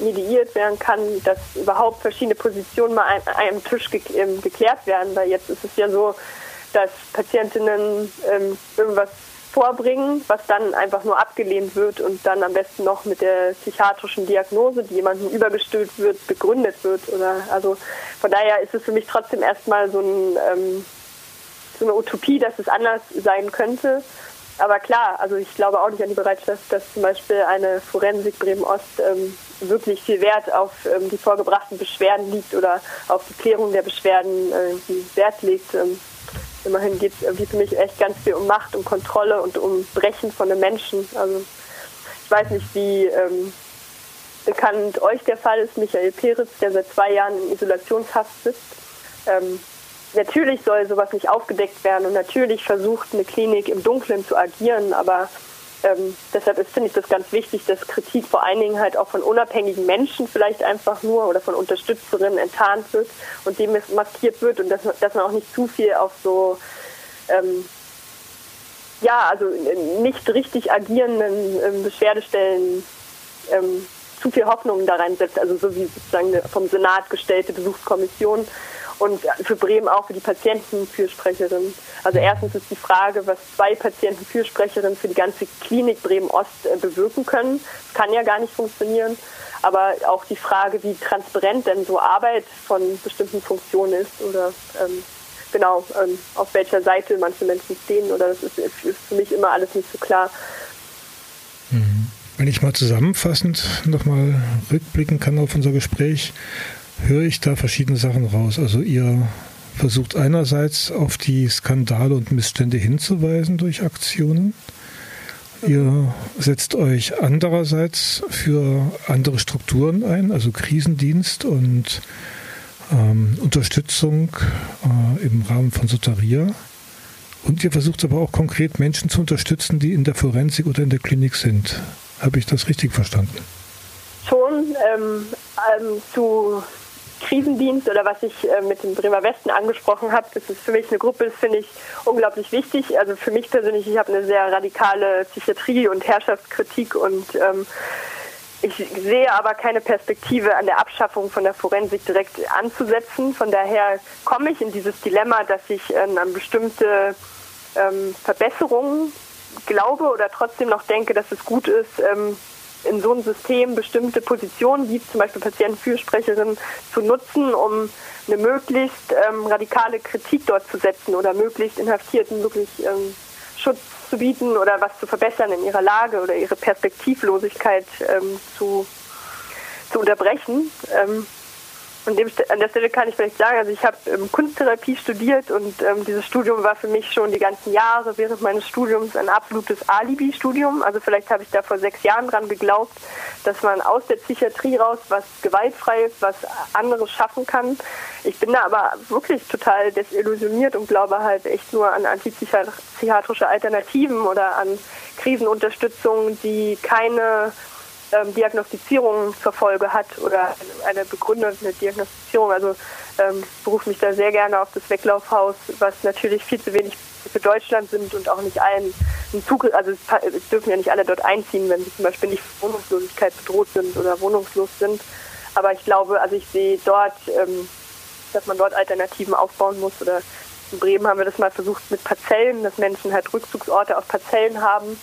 mediiert werden kann, dass überhaupt verschiedene Positionen mal an einem Tisch ähm, geklärt werden, weil jetzt ist es ja so, dass Patientinnen ähm, irgendwas vorbringen, was dann einfach nur abgelehnt wird und dann am besten noch mit der psychiatrischen Diagnose, die jemandem übergestülpt wird, begründet wird. Oder also von daher ist es für mich trotzdem erstmal so, ein, ähm, so eine Utopie, dass es anders sein könnte. Aber klar, also ich glaube auch nicht an die Bereitschaft, dass zum Beispiel eine Forensik Bremen-Ost ähm, wirklich viel Wert auf ähm, die vorgebrachten Beschwerden liegt oder auf die Klärung der Beschwerden äh, Wert legt. Ähm, Immerhin geht es irgendwie für mich echt ganz viel um Macht, um Kontrolle und um Brechen von einem Menschen. Also ich weiß nicht, wie ähm, bekannt euch der Fall ist, Michael Peretz, der seit zwei Jahren in Isolationshaft sitzt. Ähm, natürlich soll sowas nicht aufgedeckt werden und natürlich versucht eine Klinik im Dunkeln zu agieren, aber ähm, deshalb finde ich das ganz wichtig, dass Kritik vor allen Dingen halt auch von unabhängigen Menschen vielleicht einfach nur oder von Unterstützerinnen enttarnt wird und dem maskiert wird und dass, dass man auch nicht zu viel auf so ähm, ja, also nicht richtig agierenden ähm, Beschwerdestellen ähm, zu viel Hoffnung da reinsetzt, also so wie sozusagen eine vom Senat gestellte Besuchskommission, und für Bremen auch für die Patientenfürsprecherin. Also erstens ist die Frage, was zwei Patientenfürsprecherinnen für die ganze Klinik Bremen-Ost äh, bewirken können. Das kann ja gar nicht funktionieren. Aber auch die Frage, wie transparent denn so Arbeit von bestimmten Funktionen ist oder ähm, genau ähm, auf welcher Seite manche Menschen stehen oder das ist, ist für mich immer alles nicht so klar. Mhm. Wenn ich mal zusammenfassend nochmal rückblicken kann auf unser Gespräch, höre ich da verschiedene Sachen raus. Also ihr versucht einerseits auf die Skandale und Missstände hinzuweisen durch Aktionen. Ihr setzt euch andererseits für andere Strukturen ein, also Krisendienst und ähm, Unterstützung äh, im Rahmen von Sotaria. Und ihr versucht aber auch konkret Menschen zu unterstützen, die in der Forensik oder in der Klinik sind. Habe ich das richtig verstanden? Schon, ähm, ähm, zu Krisendienst oder was ich äh, mit dem Bremer Westen angesprochen habe, das ist für mich eine Gruppe, das finde ich unglaublich wichtig. Also für mich persönlich, ich habe eine sehr radikale Psychiatrie und Herrschaftskritik und ähm, ich sehe aber keine Perspektive an der Abschaffung von der Forensik direkt anzusetzen. Von daher komme ich in dieses Dilemma, dass ich ähm, an bestimmte ähm, Verbesserungen glaube oder trotzdem noch denke, dass es gut ist, ähm, in so einem System bestimmte Positionen, wie zum Beispiel Patientenfürsprecherin, zu nutzen, um eine möglichst ähm, radikale Kritik dort zu setzen oder möglichst Inhaftierten wirklich ähm, Schutz zu bieten oder was zu verbessern in ihrer Lage oder ihre Perspektivlosigkeit ähm, zu, zu unterbrechen. An, dem, an der Stelle kann ich vielleicht sagen, also ich habe ähm, Kunsttherapie studiert und ähm, dieses Studium war für mich schon die ganzen Jahre während meines Studiums ein absolutes Alibi-Studium. Also vielleicht habe ich da vor sechs Jahren dran geglaubt, dass man aus der Psychiatrie raus was gewaltfreies, was anderes schaffen kann. Ich bin da aber wirklich total desillusioniert und glaube halt echt nur an antipsychiatrische Alternativen oder an Krisenunterstützung, die keine ähm, Diagnostizierung zur Folge hat oder eine begründete Diagnostizierung. Also ähm, berufe mich da sehr gerne auf das Weglaufhaus, was natürlich viel zu wenig für Deutschland sind und auch nicht allen einen Zugriff, also es dürfen ja nicht alle dort einziehen, wenn sie zum Beispiel nicht Wohnungslosigkeit bedroht sind oder wohnungslos sind. Aber ich glaube, also ich sehe dort, ähm, dass man dort Alternativen aufbauen muss oder in Bremen haben wir das mal versucht mit Parzellen, dass Menschen halt Rückzugsorte auf Parzellen haben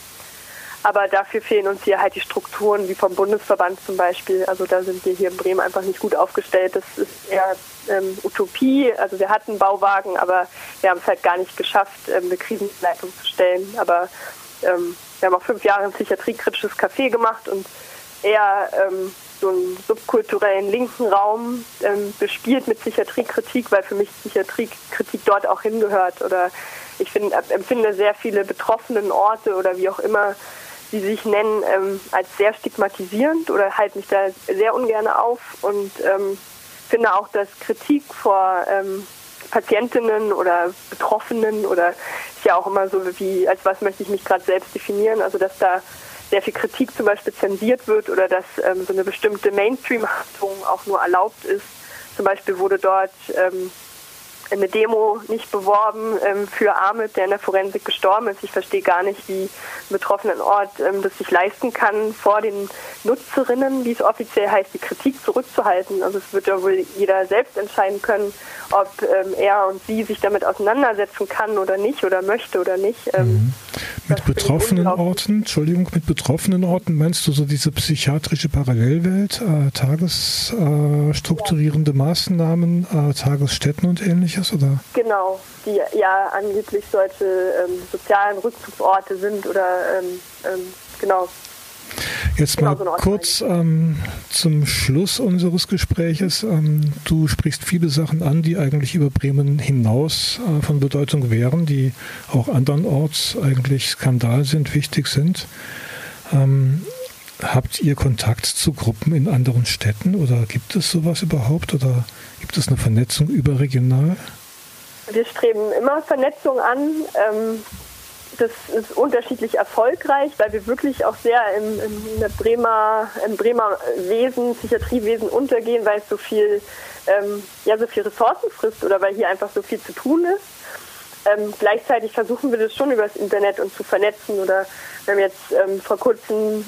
aber dafür fehlen uns hier halt die Strukturen, wie vom Bundesverband zum Beispiel. Also da sind wir hier in Bremen einfach nicht gut aufgestellt. Das ist eher ähm, Utopie. Also wir hatten Bauwagen, aber wir haben es halt gar nicht geschafft, ähm, eine Krisenleitung zu stellen. Aber ähm, wir haben auch fünf Jahre ein psychiatriekritisches Café gemacht und eher ähm, so einen subkulturellen linken Raum ähm, bespielt mit Psychiatriekritik, weil für mich Psychiatriekritik dort auch hingehört. Oder ich find, empfinde sehr viele betroffenen Orte oder wie auch immer die sich nennen, ähm, als sehr stigmatisierend oder halte mich da sehr ungern auf und ähm, finde auch, dass Kritik vor ähm, Patientinnen oder Betroffenen oder ist ja auch immer so wie, als was möchte ich mich gerade selbst definieren, also dass da sehr viel Kritik zum Beispiel zensiert wird oder dass ähm, so eine bestimmte Mainstream-Haftung auch nur erlaubt ist. Zum Beispiel wurde dort ähm, eine Demo nicht beworben ähm, für Ahmed, der in der Forensik gestorben ist. Ich verstehe gar nicht, wie ein betroffenen Ort ähm, das sich leisten kann, vor den Nutzerinnen, wie es offiziell heißt, die Kritik zurückzuhalten. Also es wird ja wohl jeder selbst entscheiden können, ob ähm, er und sie sich damit auseinandersetzen kann oder nicht oder möchte oder nicht. Ähm, mhm. Mit betroffenen Orten, Entschuldigung, mit betroffenen Orten meinst du so diese psychiatrische Parallelwelt, äh, tagesstrukturierende äh, Maßnahmen, äh, Tagesstätten und ähnliches, oder? Genau, die ja angeblich solche ähm, sozialen Rückzugsorte sind oder ähm, ähm genau Jetzt genau mal so kurz ähm, zum Schluss unseres Gespräches. Ähm, du sprichst viele Sachen an, die eigentlich über Bremen hinaus äh, von Bedeutung wären, die auch andernorts eigentlich Skandal sind, wichtig sind. Ähm, habt ihr Kontakt zu Gruppen in anderen Städten oder gibt es sowas überhaupt oder gibt es eine Vernetzung überregional? Wir streben immer Vernetzung an. Ähm, das ist unterschiedlich erfolgreich, weil wir wirklich auch sehr im, im, Bremer, im Bremer Wesen, Psychiatriewesen untergehen, weil es so viel, ähm, ja, so viel Ressourcen frisst oder weil hier einfach so viel zu tun ist. Ähm, gleichzeitig versuchen wir das schon über das Internet uns zu vernetzen oder wir haben jetzt ähm, vor kurzem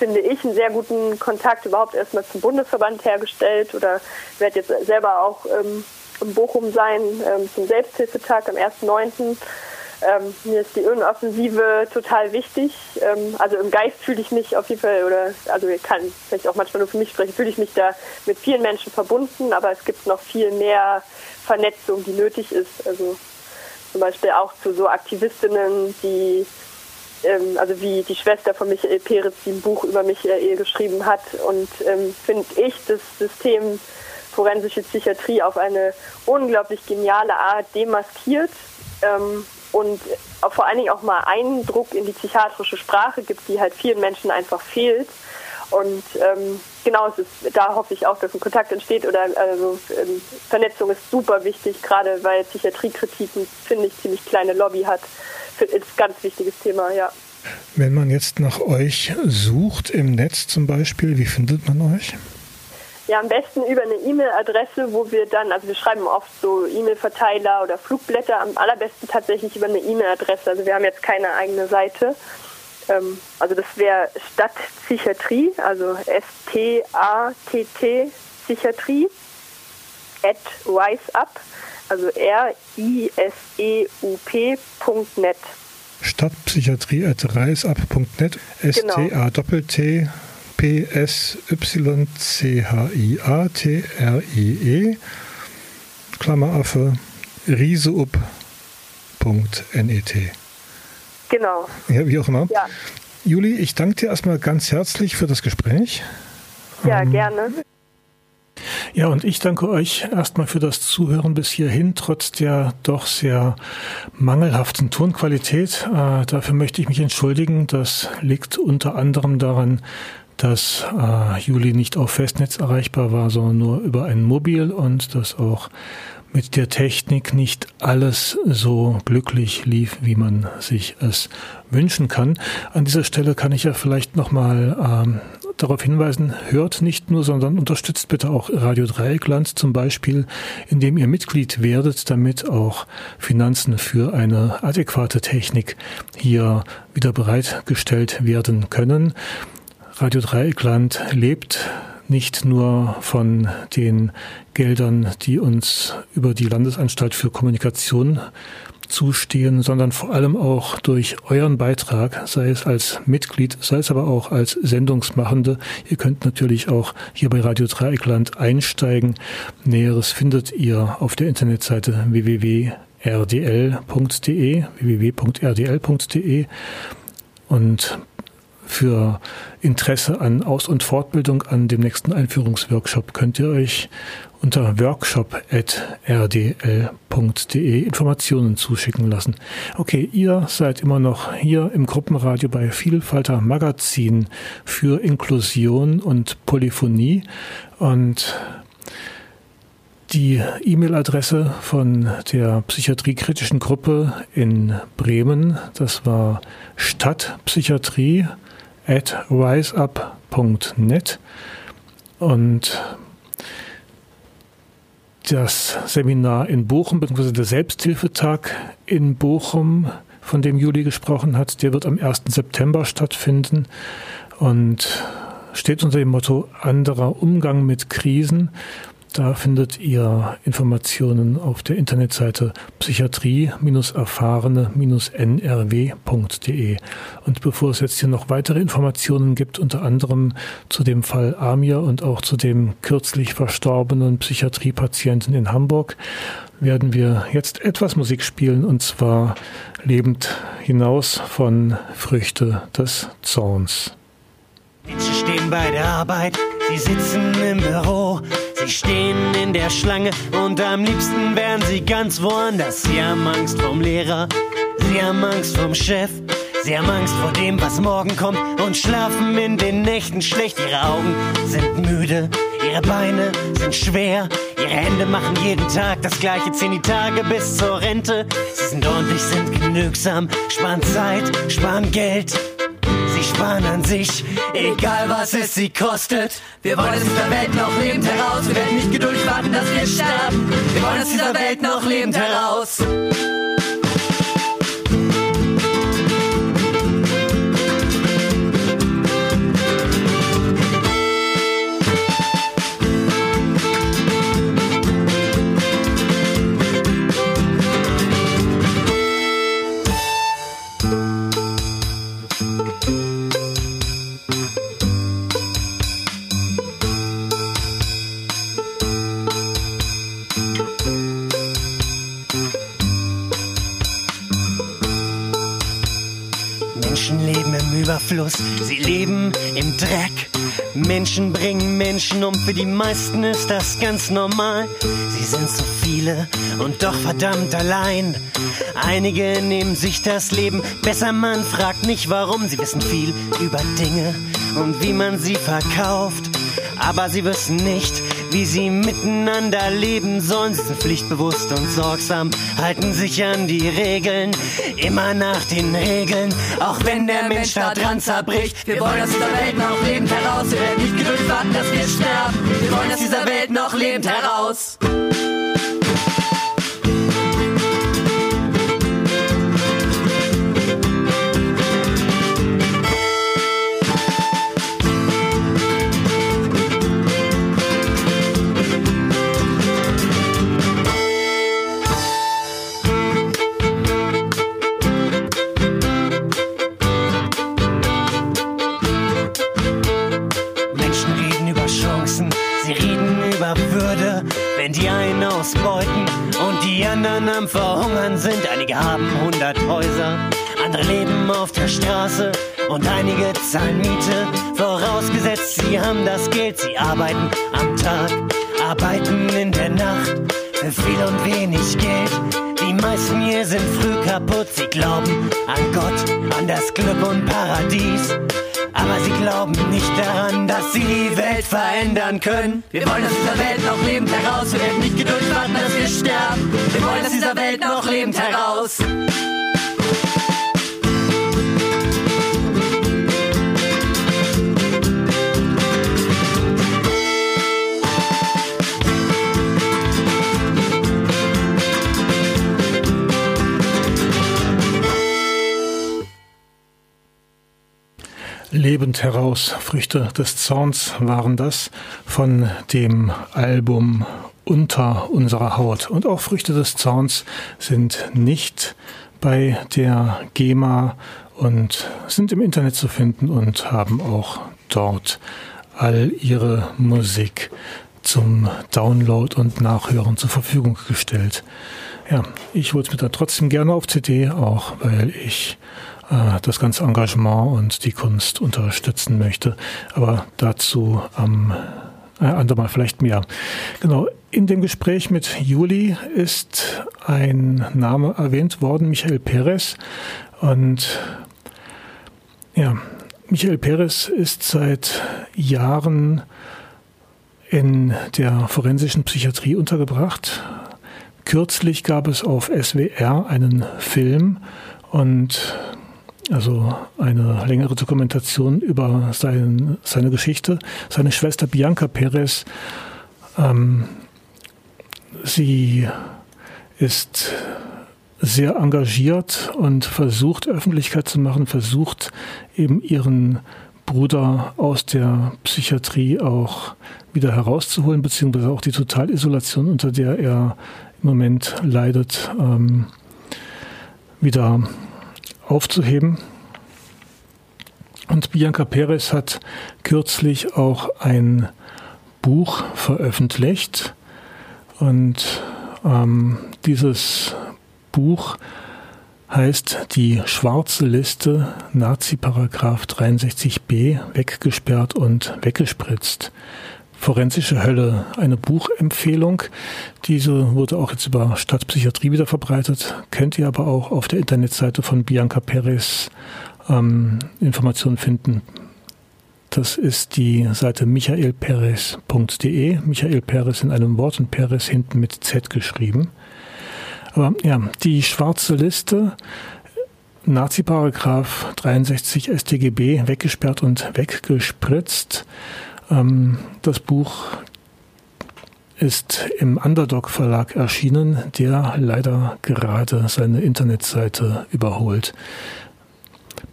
finde ich, einen sehr guten Kontakt überhaupt erstmal zum Bundesverband hergestellt oder werde jetzt selber auch ähm, in Bochum sein ähm, zum Selbsthilfetag am 1.9. Ähm, mir ist die Önoffensive total wichtig. Ähm, also im Geist fühle ich mich auf jeden Fall, oder also ich kann vielleicht auch manchmal nur für mich sprechen, fühle ich mich da mit vielen Menschen verbunden, aber es gibt noch viel mehr Vernetzung, die nötig ist. Also zum Beispiel auch zu so Aktivistinnen, die ähm, also wie die Schwester von Michael Peretz, die ein Buch über Michael geschrieben hat und ähm, finde ich das System forensische Psychiatrie auf eine unglaublich geniale Art demaskiert. Ähm, und vor allen Dingen auch mal Eindruck in die psychiatrische Sprache gibt, die halt vielen Menschen einfach fehlt. Und ähm, genau, es ist, da hoffe ich auch, dass ein Kontakt entsteht oder also ähm, Vernetzung ist super wichtig, gerade weil Psychiatriekritik finde ich ziemlich kleine Lobby hat. Ist ein ganz wichtiges Thema, ja. Wenn man jetzt nach euch sucht im Netz zum Beispiel, wie findet man euch? Ja, am besten über eine E-Mail-Adresse, wo wir dann, also wir schreiben oft so E-Mail-Verteiler oder Flugblätter, am allerbesten tatsächlich über eine E-Mail-Adresse. Also wir haben jetzt keine eigene Seite. Ähm, also das wäre Stadtpsychiatrie, also S-T-A-T-T Psychiatrie at riseup, also R-I-S-E-U-P.net. Stadtpsychiatrie at riseup.net, S-T-A-T-T P-S-Y-C-H-I-A-T-R-I-E, Klammeraffe, riseup.net. Genau. Ja, wie auch immer. Ja. Juli, ich danke dir erstmal ganz herzlich für das Gespräch. Ja, ähm, gerne. Ja, und ich danke euch erstmal für das Zuhören bis hierhin, trotz der doch sehr mangelhaften Tonqualität. Äh, dafür möchte ich mich entschuldigen. Das liegt unter anderem daran, dass äh, Juli nicht auf Festnetz erreichbar war, sondern nur über ein Mobil und dass auch mit der Technik nicht alles so glücklich lief, wie man sich es wünschen kann. An dieser Stelle kann ich ja vielleicht nochmal ähm, darauf hinweisen, hört nicht nur, sondern unterstützt bitte auch Radio Dreieckland zum Beispiel, indem ihr Mitglied werdet, damit auch Finanzen für eine adäquate Technik hier wieder bereitgestellt werden können. Radio Dreieckland lebt nicht nur von den Geldern, die uns über die Landesanstalt für Kommunikation zustehen, sondern vor allem auch durch euren Beitrag, sei es als Mitglied, sei es aber auch als Sendungsmachende. Ihr könnt natürlich auch hier bei Radio Dreieckland einsteigen. Näheres findet ihr auf der Internetseite www.rdl.de, www.rdl.de und für Interesse an Aus- und Fortbildung an dem nächsten Einführungsworkshop könnt ihr euch unter workshop.rdl.de Informationen zuschicken lassen. Okay, ihr seid immer noch hier im Gruppenradio bei Vielfalter Magazin für Inklusion und Polyphonie und die E-Mail-Adresse von der psychiatriekritischen Gruppe in Bremen, das war Stadtpsychiatrie at riseup.net und das Seminar in Bochum, beziehungsweise der Selbsthilfetag in Bochum, von dem Juli gesprochen hat, der wird am 1. September stattfinden und steht unter dem Motto anderer Umgang mit Krisen. Da findet ihr Informationen auf der Internetseite psychiatrie-erfahrene-nrw.de. Und bevor es jetzt hier noch weitere Informationen gibt, unter anderem zu dem Fall Amir und auch zu dem kürzlich verstorbenen Psychiatriepatienten in Hamburg, werden wir jetzt etwas Musik spielen und zwar lebend hinaus von Früchte des Zorns. Menschen stehen bei der Arbeit, sie sitzen im Büro. Sie stehen in der Schlange und am liebsten wären sie ganz woanders. Sie haben Angst vom Lehrer, sie haben Angst vom Chef. Sie haben Angst vor dem, was morgen kommt und schlafen in den Nächten schlecht. Ihre Augen sind müde, ihre Beine sind schwer. Ihre Hände machen jeden Tag das gleiche, zehn die Tage bis zur Rente. Sie sind ordentlich, sind genügsam, sparen Zeit, sparen Geld sie sparen an sich, egal was es sie kostet. Wir wollen aus dieser Welt noch lebend heraus, wir werden nicht geduldig warten, dass wir sterben. Wir wollen aus dieser Welt noch lebend heraus. Überfluss, sie leben im Dreck. Menschen bringen Menschen um, für die meisten ist das ganz normal. Sie sind so viele und doch verdammt allein. Einige nehmen sich das Leben besser, man fragt nicht warum. Sie wissen viel über Dinge und wie man sie verkauft. Aber sie wissen nicht, wie sie miteinander leben sollen. Sie sind pflichtbewusst und sorgsam, halten sich an die Regeln, immer nach den Regeln, auch wenn der Mensch da dran zerbricht. Wir wollen aus dieser Welt noch lebend heraus, wir werden nicht geduldig warten, dass wir sterben. Wir wollen aus dieser Welt noch lebend heraus. Einige haben hundert Häuser, andere leben auf der Straße und einige zahlen Miete. Vorausgesetzt, sie haben das Geld, sie arbeiten am Tag, arbeiten in der Nacht für viel und wenig Geld. Die meisten hier sind früh kaputt, sie glauben an Gott, an das Glück und Paradies. Aber sie glauben nicht daran, dass sie die Welt verändern können. Wir wollen aus dieser Welt noch lebend heraus. Wir werden nicht geduldig warten, dass wir sterben. Wir wollen aus dieser Welt noch lebend heraus. Lebend heraus. Früchte des Zorns waren das von dem Album Unter unserer Haut. Und auch Früchte des Zorns sind nicht bei der GEMA und sind im Internet zu finden und haben auch dort all ihre Musik zum Download und Nachhören zur Verfügung gestellt. Ja, ich hole es mir da trotzdem gerne auf CD, auch weil ich das ganze Engagement und die Kunst unterstützen möchte. Aber dazu am äh, andermal vielleicht mehr. Genau. In dem Gespräch mit Juli ist ein Name erwähnt worden, Michael Perez. Und ja, Michael Perez ist seit Jahren in der forensischen Psychiatrie untergebracht. Kürzlich gab es auf SWR einen Film und also eine längere Dokumentation über sein, seine Geschichte. Seine Schwester Bianca Perez, ähm, sie ist sehr engagiert und versucht Öffentlichkeit zu machen, versucht eben ihren Bruder aus der Psychiatrie auch wieder herauszuholen, beziehungsweise auch die Totalisolation, unter der er im Moment leidet, ähm, wieder aufzuheben. Und Bianca Perez hat kürzlich auch ein Buch veröffentlicht. Und ähm, dieses Buch heißt die schwarze Liste Nazi-Paragraph 63b weggesperrt und weggespritzt. Forensische Hölle, eine Buchempfehlung. Diese wurde auch jetzt über Stadtpsychiatrie wieder verbreitet. Kennt ihr aber auch auf der Internetseite von Bianca Perez ähm, Informationen finden. Das ist die Seite michaelperez.de. Michael Perez in einem Wort und Perez hinten mit Z geschrieben. Aber ja, die schwarze Liste, Nazi-Paragraph 63 StGB, weggesperrt und weggespritzt. Ähm, das Buch ist im Underdog Verlag erschienen, der leider gerade seine Internetseite überholt.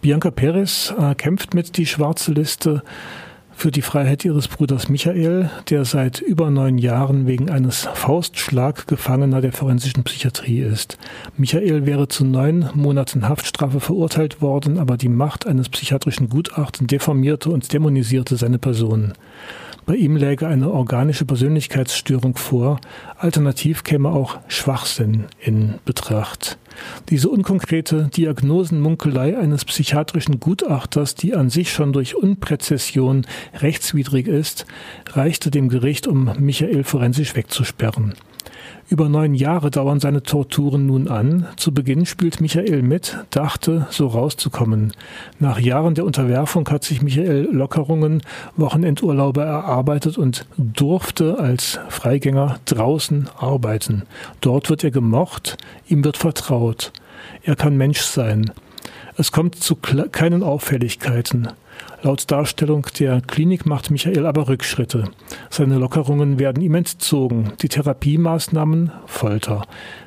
Bianca Perez äh, kämpft mit die schwarze Liste für die Freiheit ihres Bruders Michael, der seit über neun Jahren wegen eines Faustschlag Gefangener der forensischen Psychiatrie ist. Michael wäre zu neun Monaten Haftstrafe verurteilt worden, aber die Macht eines psychiatrischen Gutachtens deformierte und dämonisierte seine Person. Bei ihm läge eine organische Persönlichkeitsstörung vor, alternativ käme auch Schwachsinn in Betracht. Diese unkonkrete Diagnosenmunkelei eines psychiatrischen Gutachters, die an sich schon durch Unpräzision rechtswidrig ist, reichte dem Gericht, um Michael forensisch wegzusperren. Über neun Jahre dauern seine Torturen nun an. Zu Beginn spielt Michael mit, dachte, so rauszukommen. Nach Jahren der Unterwerfung hat sich Michael Lockerungen, Wochenendurlaube erarbeitet und durfte als Freigänger draußen arbeiten. Dort wird er gemocht, ihm wird vertraut. Er kann Mensch sein. Es kommt zu keinen Auffälligkeiten. Laut Darstellung der Klinik macht Michael aber Rückschritte. Seine Lockerungen werden ihm entzogen. Die Therapiemaßnahmen Folter.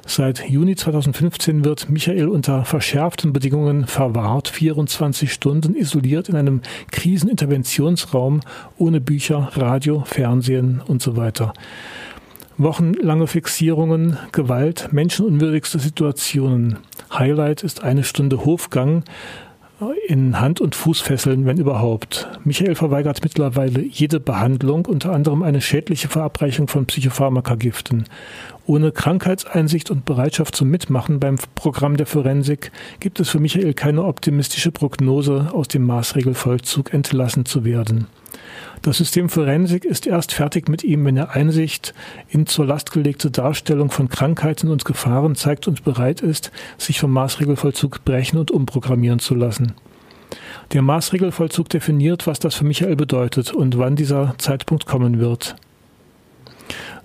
Seit Juni 2015 wird Michael unter verschärften Bedingungen verwahrt, 24 Stunden isoliert in einem Kriseninterventionsraum ohne Bücher, Radio, Fernsehen und so weiter. Wochenlange Fixierungen, Gewalt, menschenunwürdigste Situationen. Highlight ist eine Stunde Hofgang, in Hand- und Fußfesseln, wenn überhaupt. Michael verweigert mittlerweile jede Behandlung, unter anderem eine schädliche Verabreichung von Psychopharmakagiften. Ohne Krankheitseinsicht und Bereitschaft zum Mitmachen beim Programm der Forensik gibt es für Michael keine optimistische Prognose, aus dem Maßregelvollzug entlassen zu werden. Das System Forensik ist erst fertig mit ihm, wenn er Einsicht in zur Last gelegte Darstellung von Krankheiten und Gefahren zeigt und bereit ist, sich vom Maßregelvollzug brechen und umprogrammieren zu lassen. Der Maßregelvollzug definiert, was das für Michael bedeutet und wann dieser Zeitpunkt kommen wird.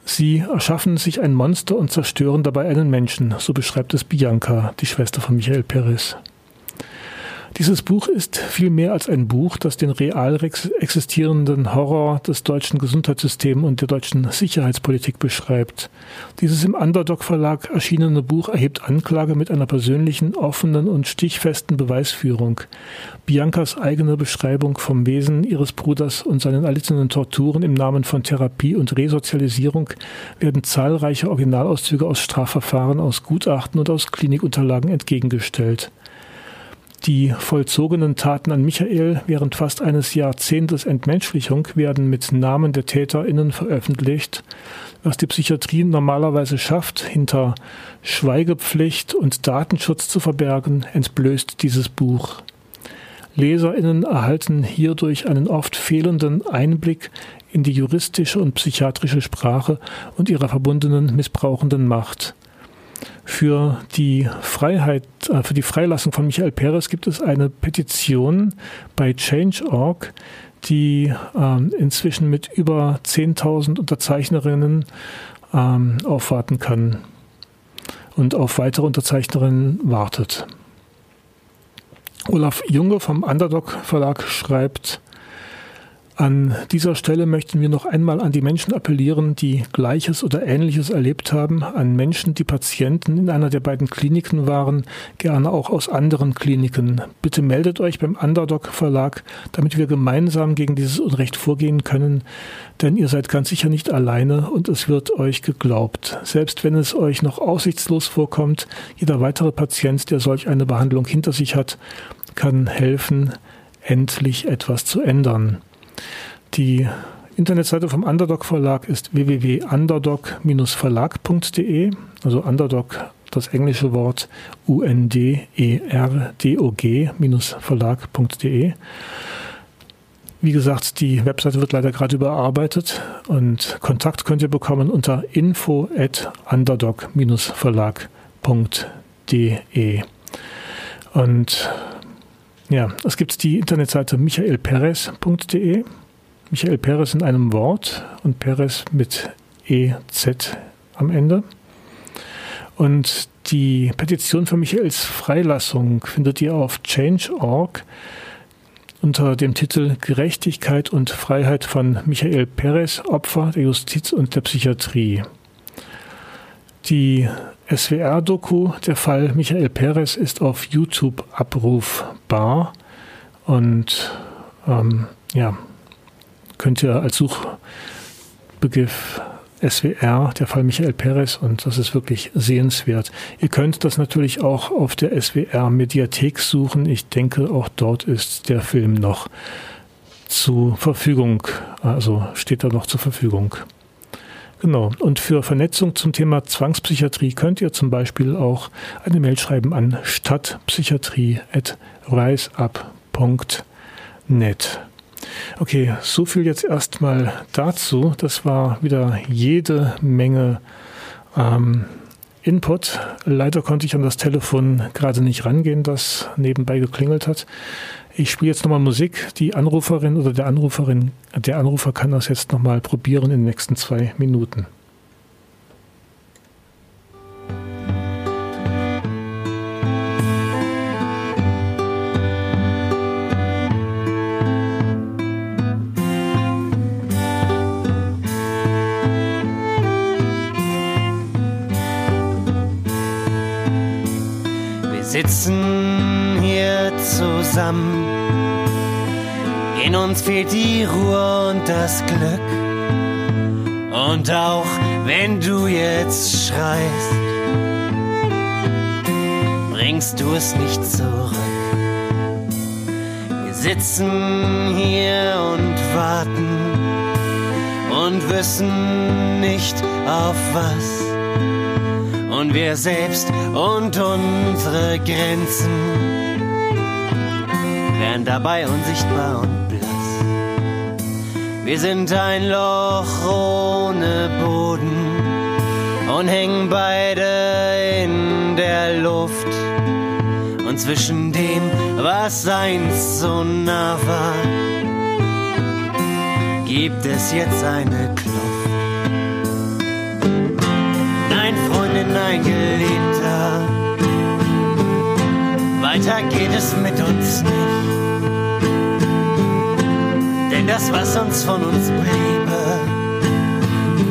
Sie erschaffen sich ein Monster und zerstören dabei einen Menschen, so beschreibt es Bianca, die Schwester von Michael Perez. Dieses Buch ist viel mehr als ein Buch, das den real existierenden Horror des deutschen Gesundheitssystems und der deutschen Sicherheitspolitik beschreibt. Dieses im Underdog Verlag erschienene Buch erhebt Anklage mit einer persönlichen, offenen und stichfesten Beweisführung. Biancas eigene Beschreibung vom Wesen ihres Bruders und seinen erlittenen Torturen im Namen von Therapie und Resozialisierung werden zahlreiche Originalauszüge aus Strafverfahren, aus Gutachten und aus Klinikunterlagen entgegengestellt. Die vollzogenen Taten an Michael während fast eines Jahrzehntes Entmenschlichung werden mit Namen der TäterInnen veröffentlicht, was die Psychiatrie normalerweise schafft, hinter Schweigepflicht und Datenschutz zu verbergen, entblößt dieses Buch. LeserInnen erhalten hierdurch einen oft fehlenden Einblick in die juristische und psychiatrische Sprache und ihrer verbundenen missbrauchenden Macht. Für die Freiheit, äh, für die Freilassung von Michael Perez gibt es eine Petition bei Change.org, die ähm, inzwischen mit über 10.000 Unterzeichnerinnen ähm, aufwarten kann und auf weitere Unterzeichnerinnen wartet. Olaf Junge vom Underdog Verlag schreibt, an dieser Stelle möchten wir noch einmal an die Menschen appellieren, die Gleiches oder Ähnliches erlebt haben, an Menschen, die Patienten in einer der beiden Kliniken waren, gerne auch aus anderen Kliniken. Bitte meldet euch beim Underdog Verlag, damit wir gemeinsam gegen dieses Unrecht vorgehen können, denn ihr seid ganz sicher nicht alleine und es wird euch geglaubt. Selbst wenn es euch noch aussichtslos vorkommt, jeder weitere Patient, der solch eine Behandlung hinter sich hat, kann helfen, endlich etwas zu ändern. Die Internetseite vom Underdog Verlag ist www.underdog-verlag.de, also Underdog das englische Wort U-N-D-E-R-D-O-G-verlag.de. Wie gesagt, die Webseite wird leider gerade überarbeitet und Kontakt könnt ihr bekommen unter info at underdog-verlag.de. Und ja, es gibt die Internetseite michaelperez.de. Michael Perez in einem Wort und Perez mit EZ am Ende. Und die Petition für Michaels Freilassung findet ihr auf Change.org unter dem Titel Gerechtigkeit und Freiheit von Michael Perez, Opfer der Justiz und der Psychiatrie. Die SWR-Doku, der Fall Michael Perez, ist auf YouTube abrufbar und ähm, ja, könnt ihr als Suchbegriff SWR, der Fall Michael Perez, und das ist wirklich sehenswert. Ihr könnt das natürlich auch auf der SWR Mediathek suchen. Ich denke, auch dort ist der Film noch zur Verfügung, also steht er noch zur Verfügung. Genau. Und für Vernetzung zum Thema Zwangspsychiatrie könnt ihr zum Beispiel auch eine Mail schreiben an stadtpsychiatrie.riseup.net. Okay, so viel jetzt erstmal dazu. Das war wieder jede Menge ähm, Input. Leider konnte ich an das Telefon gerade nicht rangehen, das nebenbei geklingelt hat. Ich spiele jetzt nochmal Musik. Die Anruferin oder der Anruferin, der Anrufer kann das jetzt nochmal probieren in den nächsten zwei Minuten. sitzen hier zusammen. In uns fehlt die Ruhe und das Glück. Und auch wenn du jetzt schreist, bringst du es nicht zurück. Wir sitzen hier und warten und wissen nicht auf was und wir selbst und unsere Grenzen werden dabei unsichtbar und. Wir sind ein Loch ohne Boden und hängen beide in der Luft. Und zwischen dem, was einst so nah war, gibt es jetzt eine Kluft. bin ein Geliebter. Weiter geht es mit uns nicht. Das, was uns von uns bliebe,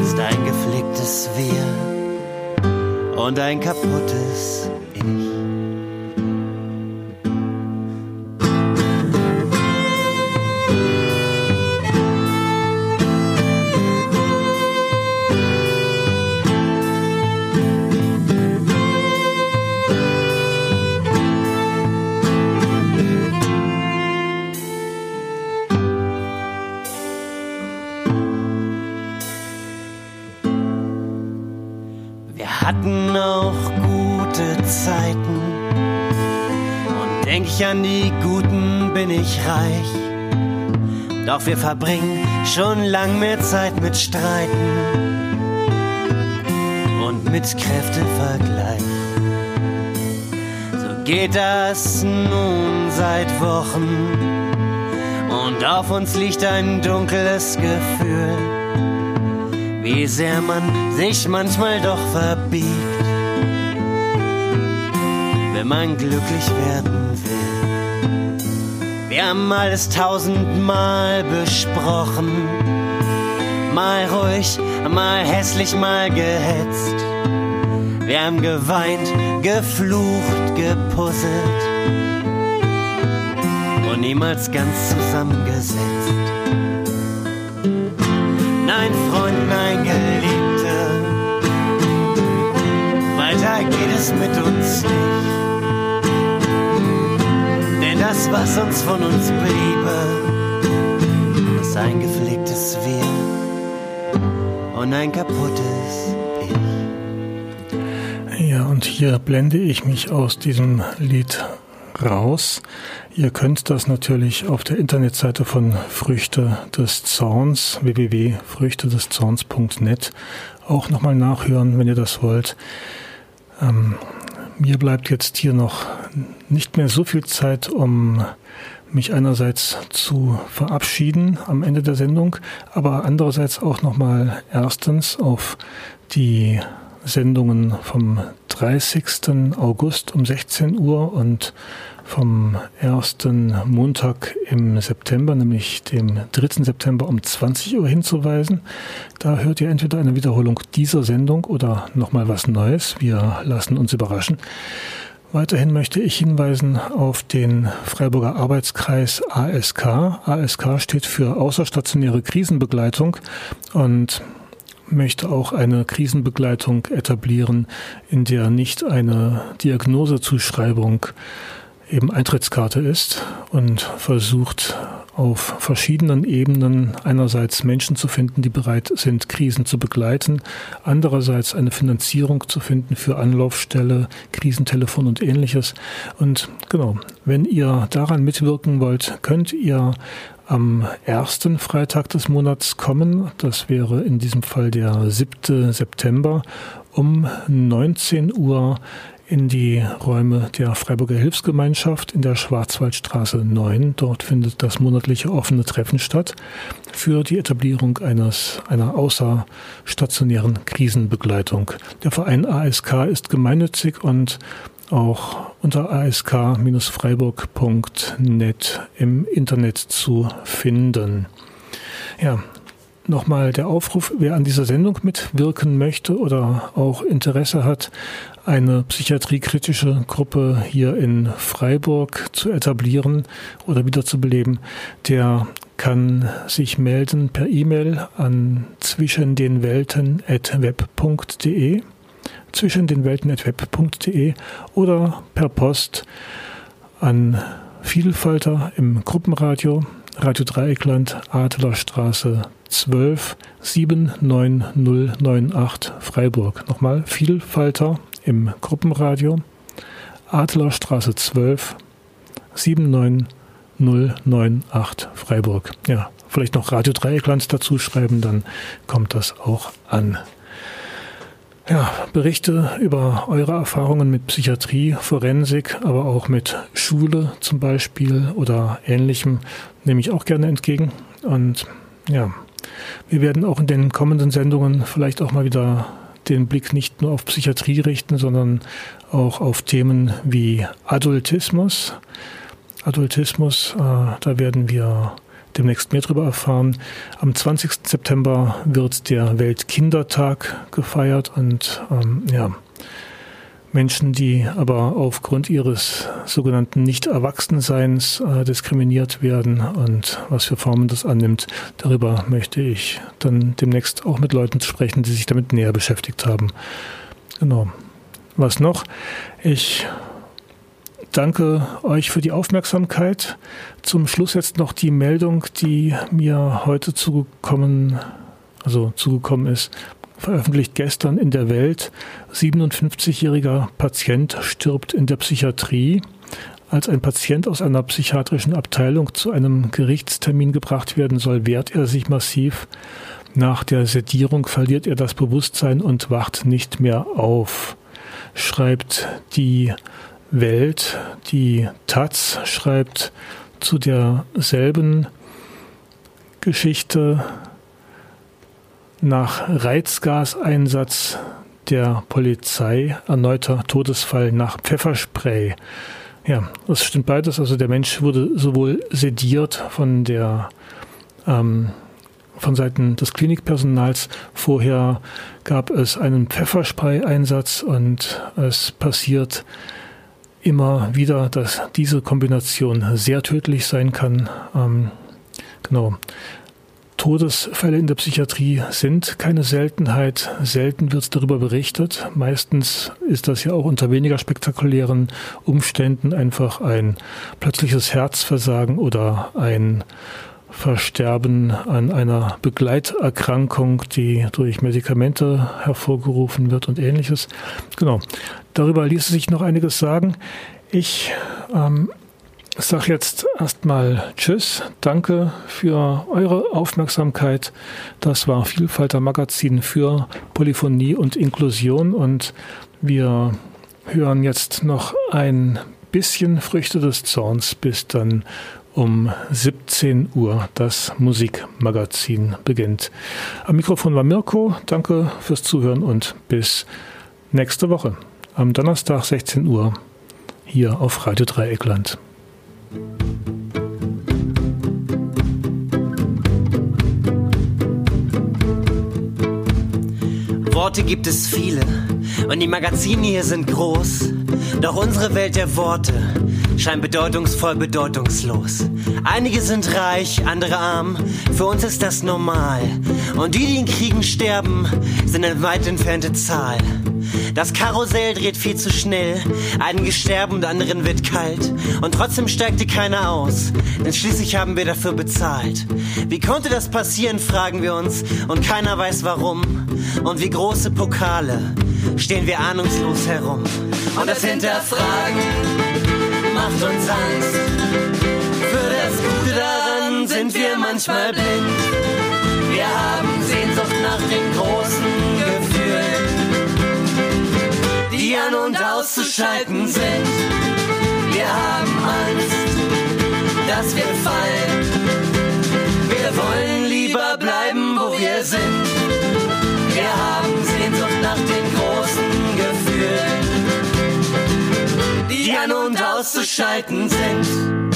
ist ein gepflegtes Wir und ein kaputtes Ich reich. Doch wir verbringen schon lang mehr Zeit mit Streiten und mit Kräftevergleich. So geht das nun seit Wochen und auf uns liegt ein dunkles Gefühl, wie sehr man sich manchmal doch verbiegt, wenn man glücklich werden wir haben alles tausendmal besprochen. Mal ruhig, mal hässlich, mal gehetzt. Wir haben geweint, geflucht, gepuzzelt und niemals ganz zusammengesetzt. Nein, Freund, nein, Geliebter, weiter geht es mit uns was uns von uns bliebe, ist ein gepflegtes Wir und ein kaputtes Ich. Ja, und hier blende ich mich aus diesem Lied raus. Ihr könnt das natürlich auf der Internetseite von Früchte des Zorns, www.früchtedeszorns.net, auch nochmal nachhören, wenn ihr das wollt. Ähm, mir bleibt jetzt hier noch nicht mehr so viel Zeit, um mich einerseits zu verabschieden am Ende der Sendung, aber andererseits auch nochmal erstens auf die Sendungen vom 30. August um 16 Uhr und vom ersten Montag im September, nämlich dem 3. September um 20 Uhr hinzuweisen. Da hört ihr entweder eine Wiederholung dieser Sendung oder nochmal was Neues. Wir lassen uns überraschen. Weiterhin möchte ich hinweisen auf den Freiburger Arbeitskreis ASK. ASK steht für außerstationäre Krisenbegleitung und möchte auch eine Krisenbegleitung etablieren, in der nicht eine Diagnosezuschreibung eben Eintrittskarte ist und versucht auf verschiedenen Ebenen einerseits Menschen zu finden, die bereit sind, Krisen zu begleiten, andererseits eine Finanzierung zu finden für Anlaufstelle, Krisentelefon und ähnliches. Und genau, wenn ihr daran mitwirken wollt, könnt ihr am ersten Freitag des Monats kommen. Das wäre in diesem Fall der 7. September um 19 Uhr in die Räume der Freiburger Hilfsgemeinschaft in der Schwarzwaldstraße 9. Dort findet das monatliche offene Treffen statt für die Etablierung eines, einer außerstationären Krisenbegleitung. Der Verein ASK ist gemeinnützig und auch unter ask-freiburg.net im Internet zu finden. Ja, nochmal der Aufruf, wer an dieser Sendung mitwirken möchte oder auch Interesse hat, eine psychiatriekritische Gruppe hier in Freiburg zu etablieren oder wiederzubeleben, der kann sich melden per E-Mail an zwischen den Welten at web.de zwischen den Welten at web.de oder per Post an Vielfalter im Gruppenradio Radio Dreieckland Adlerstraße 12 79098 Freiburg. Nochmal Vielfalter im Gruppenradio Adlerstraße 12 79098 Freiburg. Ja, vielleicht noch Radio Dreieckland dazu schreiben, dann kommt das auch an. Ja, Berichte über eure Erfahrungen mit Psychiatrie, Forensik, aber auch mit Schule zum Beispiel oder ähnlichem nehme ich auch gerne entgegen. Und ja, wir werden auch in den kommenden Sendungen vielleicht auch mal wieder den Blick nicht nur auf Psychiatrie richten, sondern auch auf Themen wie Adultismus. Adultismus, äh, da werden wir demnächst mehr darüber erfahren. Am 20. September wird der Weltkindertag gefeiert und ähm, ja, Menschen, die aber aufgrund ihres sogenannten Nicht-Erwachsenseins äh, diskriminiert werden und was für Formen das annimmt, darüber möchte ich dann demnächst auch mit Leuten sprechen, die sich damit näher beschäftigt haben. Genau. Was noch? Ich danke euch für die Aufmerksamkeit. Zum Schluss jetzt noch die Meldung, die mir heute zugekommen, also zugekommen ist veröffentlicht gestern in der Welt, 57-jähriger Patient stirbt in der Psychiatrie. Als ein Patient aus einer psychiatrischen Abteilung zu einem Gerichtstermin gebracht werden soll, wehrt er sich massiv. Nach der Sedierung verliert er das Bewusstsein und wacht nicht mehr auf, schreibt die Welt. Die Taz schreibt zu derselben Geschichte nach Reizgaseinsatz der Polizei erneuter Todesfall nach Pfefferspray. Ja, das stimmt beides. Also der Mensch wurde sowohl sediert von der ähm, von Seiten des Klinikpersonals. Vorher gab es einen Pfefferspray-Einsatz und es passiert immer wieder, dass diese Kombination sehr tödlich sein kann. Ähm, genau. Todesfälle in der Psychiatrie sind keine Seltenheit. Selten wird darüber berichtet. Meistens ist das ja auch unter weniger spektakulären Umständen einfach ein plötzliches Herzversagen oder ein Versterben an einer Begleiterkrankung, die durch Medikamente hervorgerufen wird und ähnliches. Genau. Darüber ließe sich noch einiges sagen. Ich ähm, ich sage jetzt erstmal Tschüss, danke für eure Aufmerksamkeit. Das war Vielfalter Magazin für Polyphonie und Inklusion und wir hören jetzt noch ein bisschen Früchte des Zorns, bis dann um 17 Uhr das Musikmagazin beginnt. Am Mikrofon war Mirko, danke fürs Zuhören und bis nächste Woche am Donnerstag 16 Uhr hier auf Radio Dreieckland. Worte gibt es viele und die Magazine hier sind groß. Doch unsere Welt der Worte scheint bedeutungsvoll bedeutungslos. Einige sind reich, andere arm. Für uns ist das normal. Und die, die in Kriegen sterben, sind eine weit entfernte Zahl. Das Karussell dreht viel zu schnell. Einen sterben und anderen wird kalt. Und trotzdem steigte keiner aus. Denn schließlich haben wir dafür bezahlt. Wie konnte das passieren, fragen wir uns. Und keiner weiß warum. Und wie große Pokale stehen wir ahnungslos herum. Und das Hinterfragen macht uns Angst. Für das Gute daran sind wir manchmal blind. Wir haben Sehnsucht nach den großen auszuschalten sind. Wir haben Angst, dass wir fallen. Wir wollen lieber bleiben, wo wir sind. Wir haben Sehnsucht nach den großen Gefühlen, die an und auszuschalten sind.